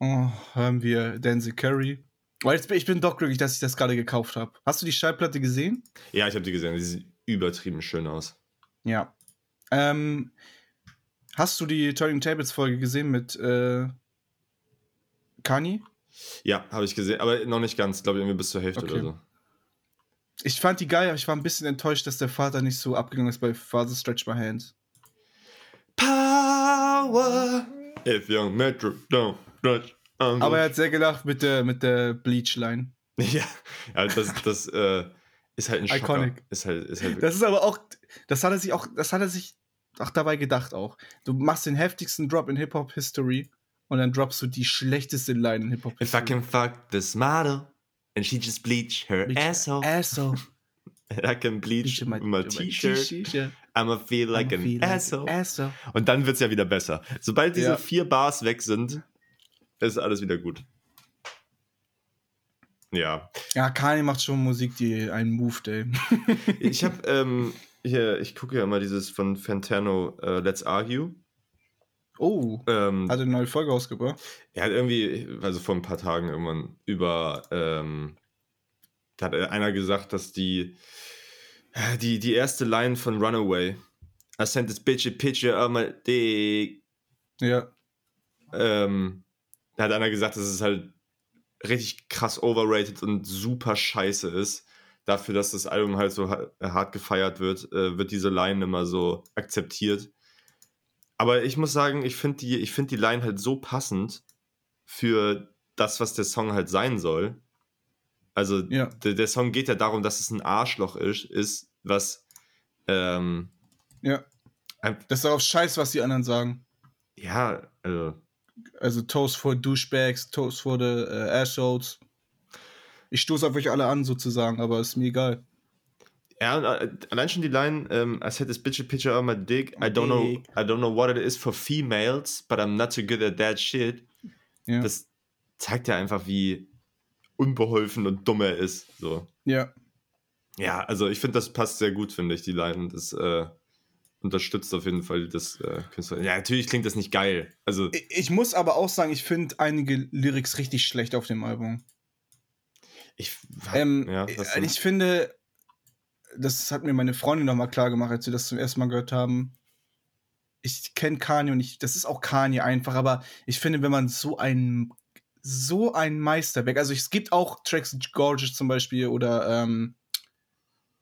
Oh, hören wir Denzel Curry. Oh, jetzt bin, ich bin doch glücklich, dass ich das gerade gekauft habe. Hast du die Schallplatte gesehen?
Ja, ich habe die gesehen, die sieht übertrieben schön aus.
Ja. Ähm, hast du die Turning Tables Folge gesehen mit äh, Kanye?
Ja, habe ich gesehen, aber noch nicht ganz, glaube ich, irgendwie bis zur Hälfte
Okay.
oder so.
Ich fand die geil, aber ich war ein bisschen enttäuscht, dass der Vater nicht so abgegangen ist bei Father Stretch My Hand.
Power if young Metro don't touch. on
Aber er hat sehr gelacht mit der, mit der Bleach-Line.
ja, ja, das, das äh, ist halt ein Schocker.
Iconic.
Ist halt, ist halt
Das ist aber auch, das hat er sich auch, das hat er sich auch dabei gedacht auch. Du machst den heftigsten Drop in Hip-Hop-History und dann droppst du die schlechteste Line in
If I
Hip-Hop-History.
can fuck this model and she just bleach her asshole,
Asshole.
I can bleach my, T-Shirt, I'ma feel like an
Feel
asshole.
asshole.
Und dann wird's ja wieder besser. Sobald diese
Ja.
vier Bars weg sind, ist alles wieder gut. Ja.
Ja, Kanye macht schon Musik, die einen Move, ey.
Ich habe ähm, hier, ich gucke ja immer dieses von Fantano äh, Let's Argue.
Oh,
Ähm,
hat eine neue Folge ausgebracht.
er hat irgendwie, also vor ein paar Tagen irgendwann über, ähm, da hat einer gesagt, dass die, die, die erste Line von Runaway I sent this bitch a picture of my dick.
Ja.
Ähm, da hat einer gesagt, dass es halt richtig krass overrated und super scheiße ist. Dafür, dass das Album halt so ha- hart gefeiert wird, äh, wird diese Line immer so akzeptiert. Aber ich muss sagen, ich finde die, ich find die Line halt so passend für das, was der Song halt sein soll. Also
Ja.
der, der Song geht ja darum, dass es ein Arschloch ist, ist was ähm,
Ja. Das ist darauf scheiß, was die anderen sagen.
ja, also
Also Toast for Douchebags, Toast for the äh, Assholes. Ich stoße auf euch alle an, sozusagen, aber ist mir egal.
Ja, und, äh, allein schon die Line, ähm, I said this bitch a picture of my dick. I don't know. I don't know what it is for females, but I'm not too good at that shit.
Ja.
Das zeigt ja einfach, wie unbeholfen und dumm er ist. So.
ja.
Ja, also ich finde, das passt sehr gut, finde ich, die Line. Das äh, unterstützt auf jeden Fall das äh, Künstler. Ja, natürlich klingt das nicht geil. Also,
Ich, ich muss aber auch sagen, ich finde einige Lyrics richtig schlecht auf dem Album.
ich.
Ähm,
ja,
ich finde, das hat mir meine Freundin noch mal klar gemacht, als wir das zum ersten Mal gehört haben. Ich kenne Kanye und ich, das ist auch Kanye einfach, aber ich finde, wenn man so ein so ein Meisterwerk, also es gibt auch Tracks Gorgeous zum Beispiel oder ähm,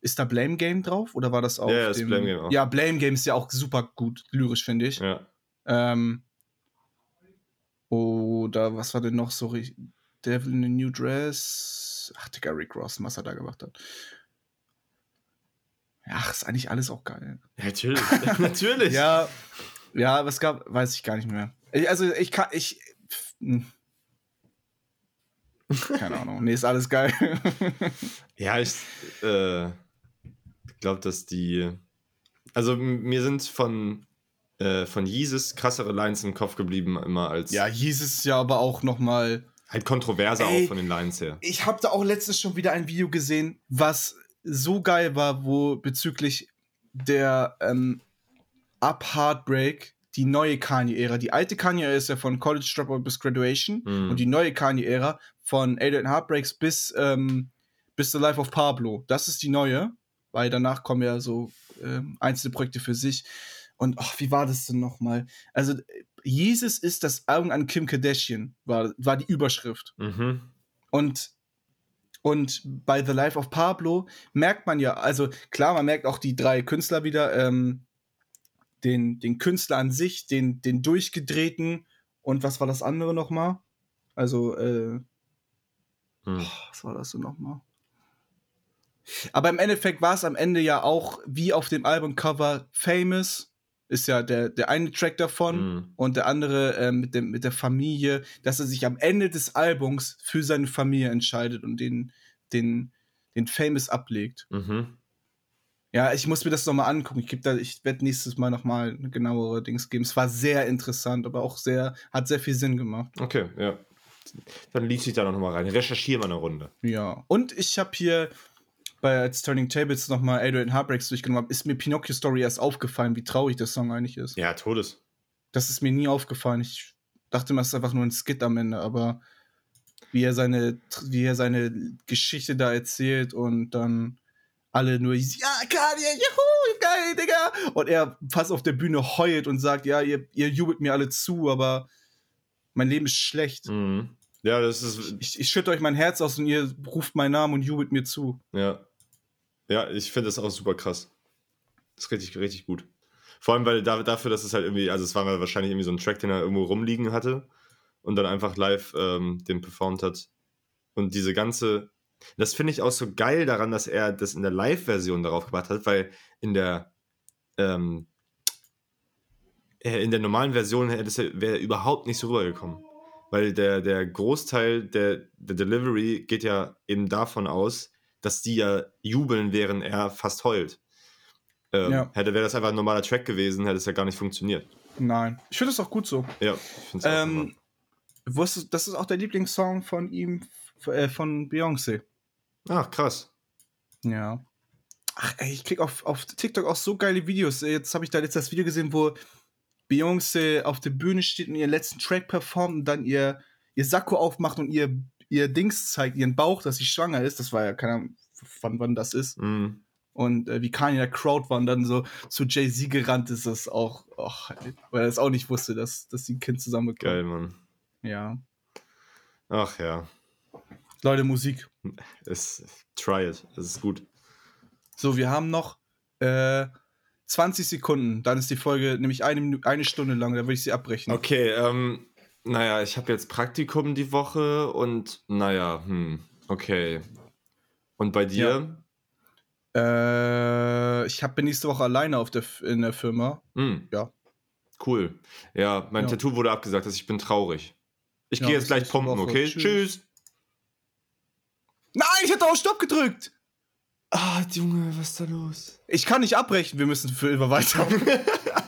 ist da Blame Game drauf oder war das auch?
Ja, ist Blame Game auch.
Ja, Blame Game ist ja auch super gut lyrisch, finde ich.
ja.
Ähm, oder was war denn noch so? ri- Devil in a New Dress. Ach, Digga, Rick Ross, was er da gemacht hat. Ach, ist eigentlich alles auch geil.
Natürlich. natürlich.
Ja, ja, was gab, weiß ich gar nicht mehr. Ich, also, ich kann, ich. pff, hm. Keine Ahnung. Nee, ist alles geil.
Ja, ich äh, glaube, dass die. Also mir sind von, äh, von Jesus krassere Lines im Kopf geblieben, immer als
ja, hieß es ja aber auch noch mal.
halt kontroverser
Ey.
auch von den Lines her.
Ich habe da auch letztens schon wieder ein Video gesehen, was so geil war, wo bezüglich der ähm, Up Heartbreak die neue Kanye-Ära. Die alte Kanye-Ära ist ja von College Dropout bis Graduation
Mhm.
und die neue Kanye-Ära von Adrian Heartbreaks bis, ähm, bis The Life of Pablo. Das ist die neue, weil danach kommen ja so ähm, einzelne Projekte für sich. Und ach, wie war das denn nochmal? Also, Jesus ist das Augen an Kim Kardashian, war, war die Überschrift.
Mhm.
Und, und bei The Life of Pablo merkt man ja, also klar, man merkt auch die drei Künstler wieder, ähm, den, den Künstler an sich, den, den durchgedrehten und was war das andere nochmal? Also, äh,
Mhm.
was war das denn nochmal? Aber im Endeffekt war es am Ende ja auch wie auf dem Albumcover Famous, ist ja der, der eine Track davon
Mhm.
und der andere äh, mit, dem, mit der Familie, dass er sich am Ende des Albums für seine Familie entscheidet und den, den, den Famous ablegt.
Mhm.
Ja, ich muss mir das nochmal angucken. Ich, da- ich werde nächstes Mal nochmal genauere Dings geben. Es war sehr interessant, aber auch sehr, hat sehr viel Sinn gemacht.
Okay, ja. Dann liest ich da noch mal rein. Recherchiere mal eine Runde.
Ja. Und ich habe hier bei als Turning Tables nochmal Adrian Heartbreaks durchgenommen. hab, Ist mir Pinocchio Story erst aufgefallen, wie traurig der Song eigentlich ist.
Ja, Todes.
Das ist mir nie aufgefallen. Ich dachte immer, es ist einfach nur ein Skit am Ende, aber wie er seine, wie er seine Geschichte da erzählt und dann alle nur, ja, Kanye, juhu, geil, Digga. Und er fast auf der Bühne heult und sagt, ja, ihr, ihr jubelt mir alle zu, aber mein Leben ist schlecht.
Mhm. Ja, das ist.
Ich, ich schütte euch mein Herz aus und ihr ruft meinen Namen und jubelt mir zu.
Ja. Ja, ich finde das auch super krass. Das ist richtig, richtig gut. Vor allem, weil da, dafür, dass es halt irgendwie, also es war wahrscheinlich irgendwie so ein Track, den er irgendwo rumliegen hatte und dann einfach live ähm, den performt hat. Und diese ganze, das finde ich auch so geil daran, dass er das in der Live-Version darauf gebracht hat, weil in der, ähm, äh, in der normalen Version wäre überhaupt nicht so rübergekommen. Weil der, der Großteil der, der Delivery geht ja eben davon aus, dass die ja jubeln, während er fast heult. Ähm,
Ja.
Hätte wäre das einfach ein normaler Track gewesen, hätte es ja gar nicht funktioniert.
Nein. Ich finde es auch gut so.
Ja, ich finde es auch
Ähm, wusstest, das ist auch der Lieblingssong von ihm, äh, von Beyoncé.
Ach, krass.
Ja. Ach, ey, ich krieg auf, auf TikTok auch so geile Videos. Jetzt habe ich da jetzt das Video gesehen, wo Beyoncé auf der Bühne steht und ihren letzten Track performt und dann ihr, ihr Sakko aufmacht und ihr, ihr Dings zeigt, ihren Bauch, dass sie schwanger ist. Das war ja keine Ahnung, wann, wann das ist.
Mhm.
Und äh, wie Kanye der Crowd war und dann so zu Jay-Z gerannt ist, das auch, och, weil er es auch nicht wusste, dass, dass die ein Kind zusammenbekommen.
Geil, Mann.
Ja.
Ach ja.
Leute, Musik.
Es, try it. Es ist gut.
So, wir haben noch äh, 20 Sekunden. Dann ist die Folge nämlich eine, eine Stunde lang. Da würde ich sie abbrechen.
Okay, ähm, naja, ich habe jetzt Praktikum die Woche und naja, hm, okay. Und bei dir?
Äh, ich hab, bin nächste Woche alleine auf der, in der Firma.
Hm.
Ja.
Cool. Ja, mein
Ja.
Tattoo wurde abgesagt, also ich bin traurig. Ich
Ja,
gehe jetzt gleich pumpen,
Woche.
okay?
Tschüss.
Tschüss.
Nein, ich hatte auf Stopp gedrückt.
Ah, Junge, was ist da los?
Ich kann nicht abbrechen. Wir müssen für immer weiter.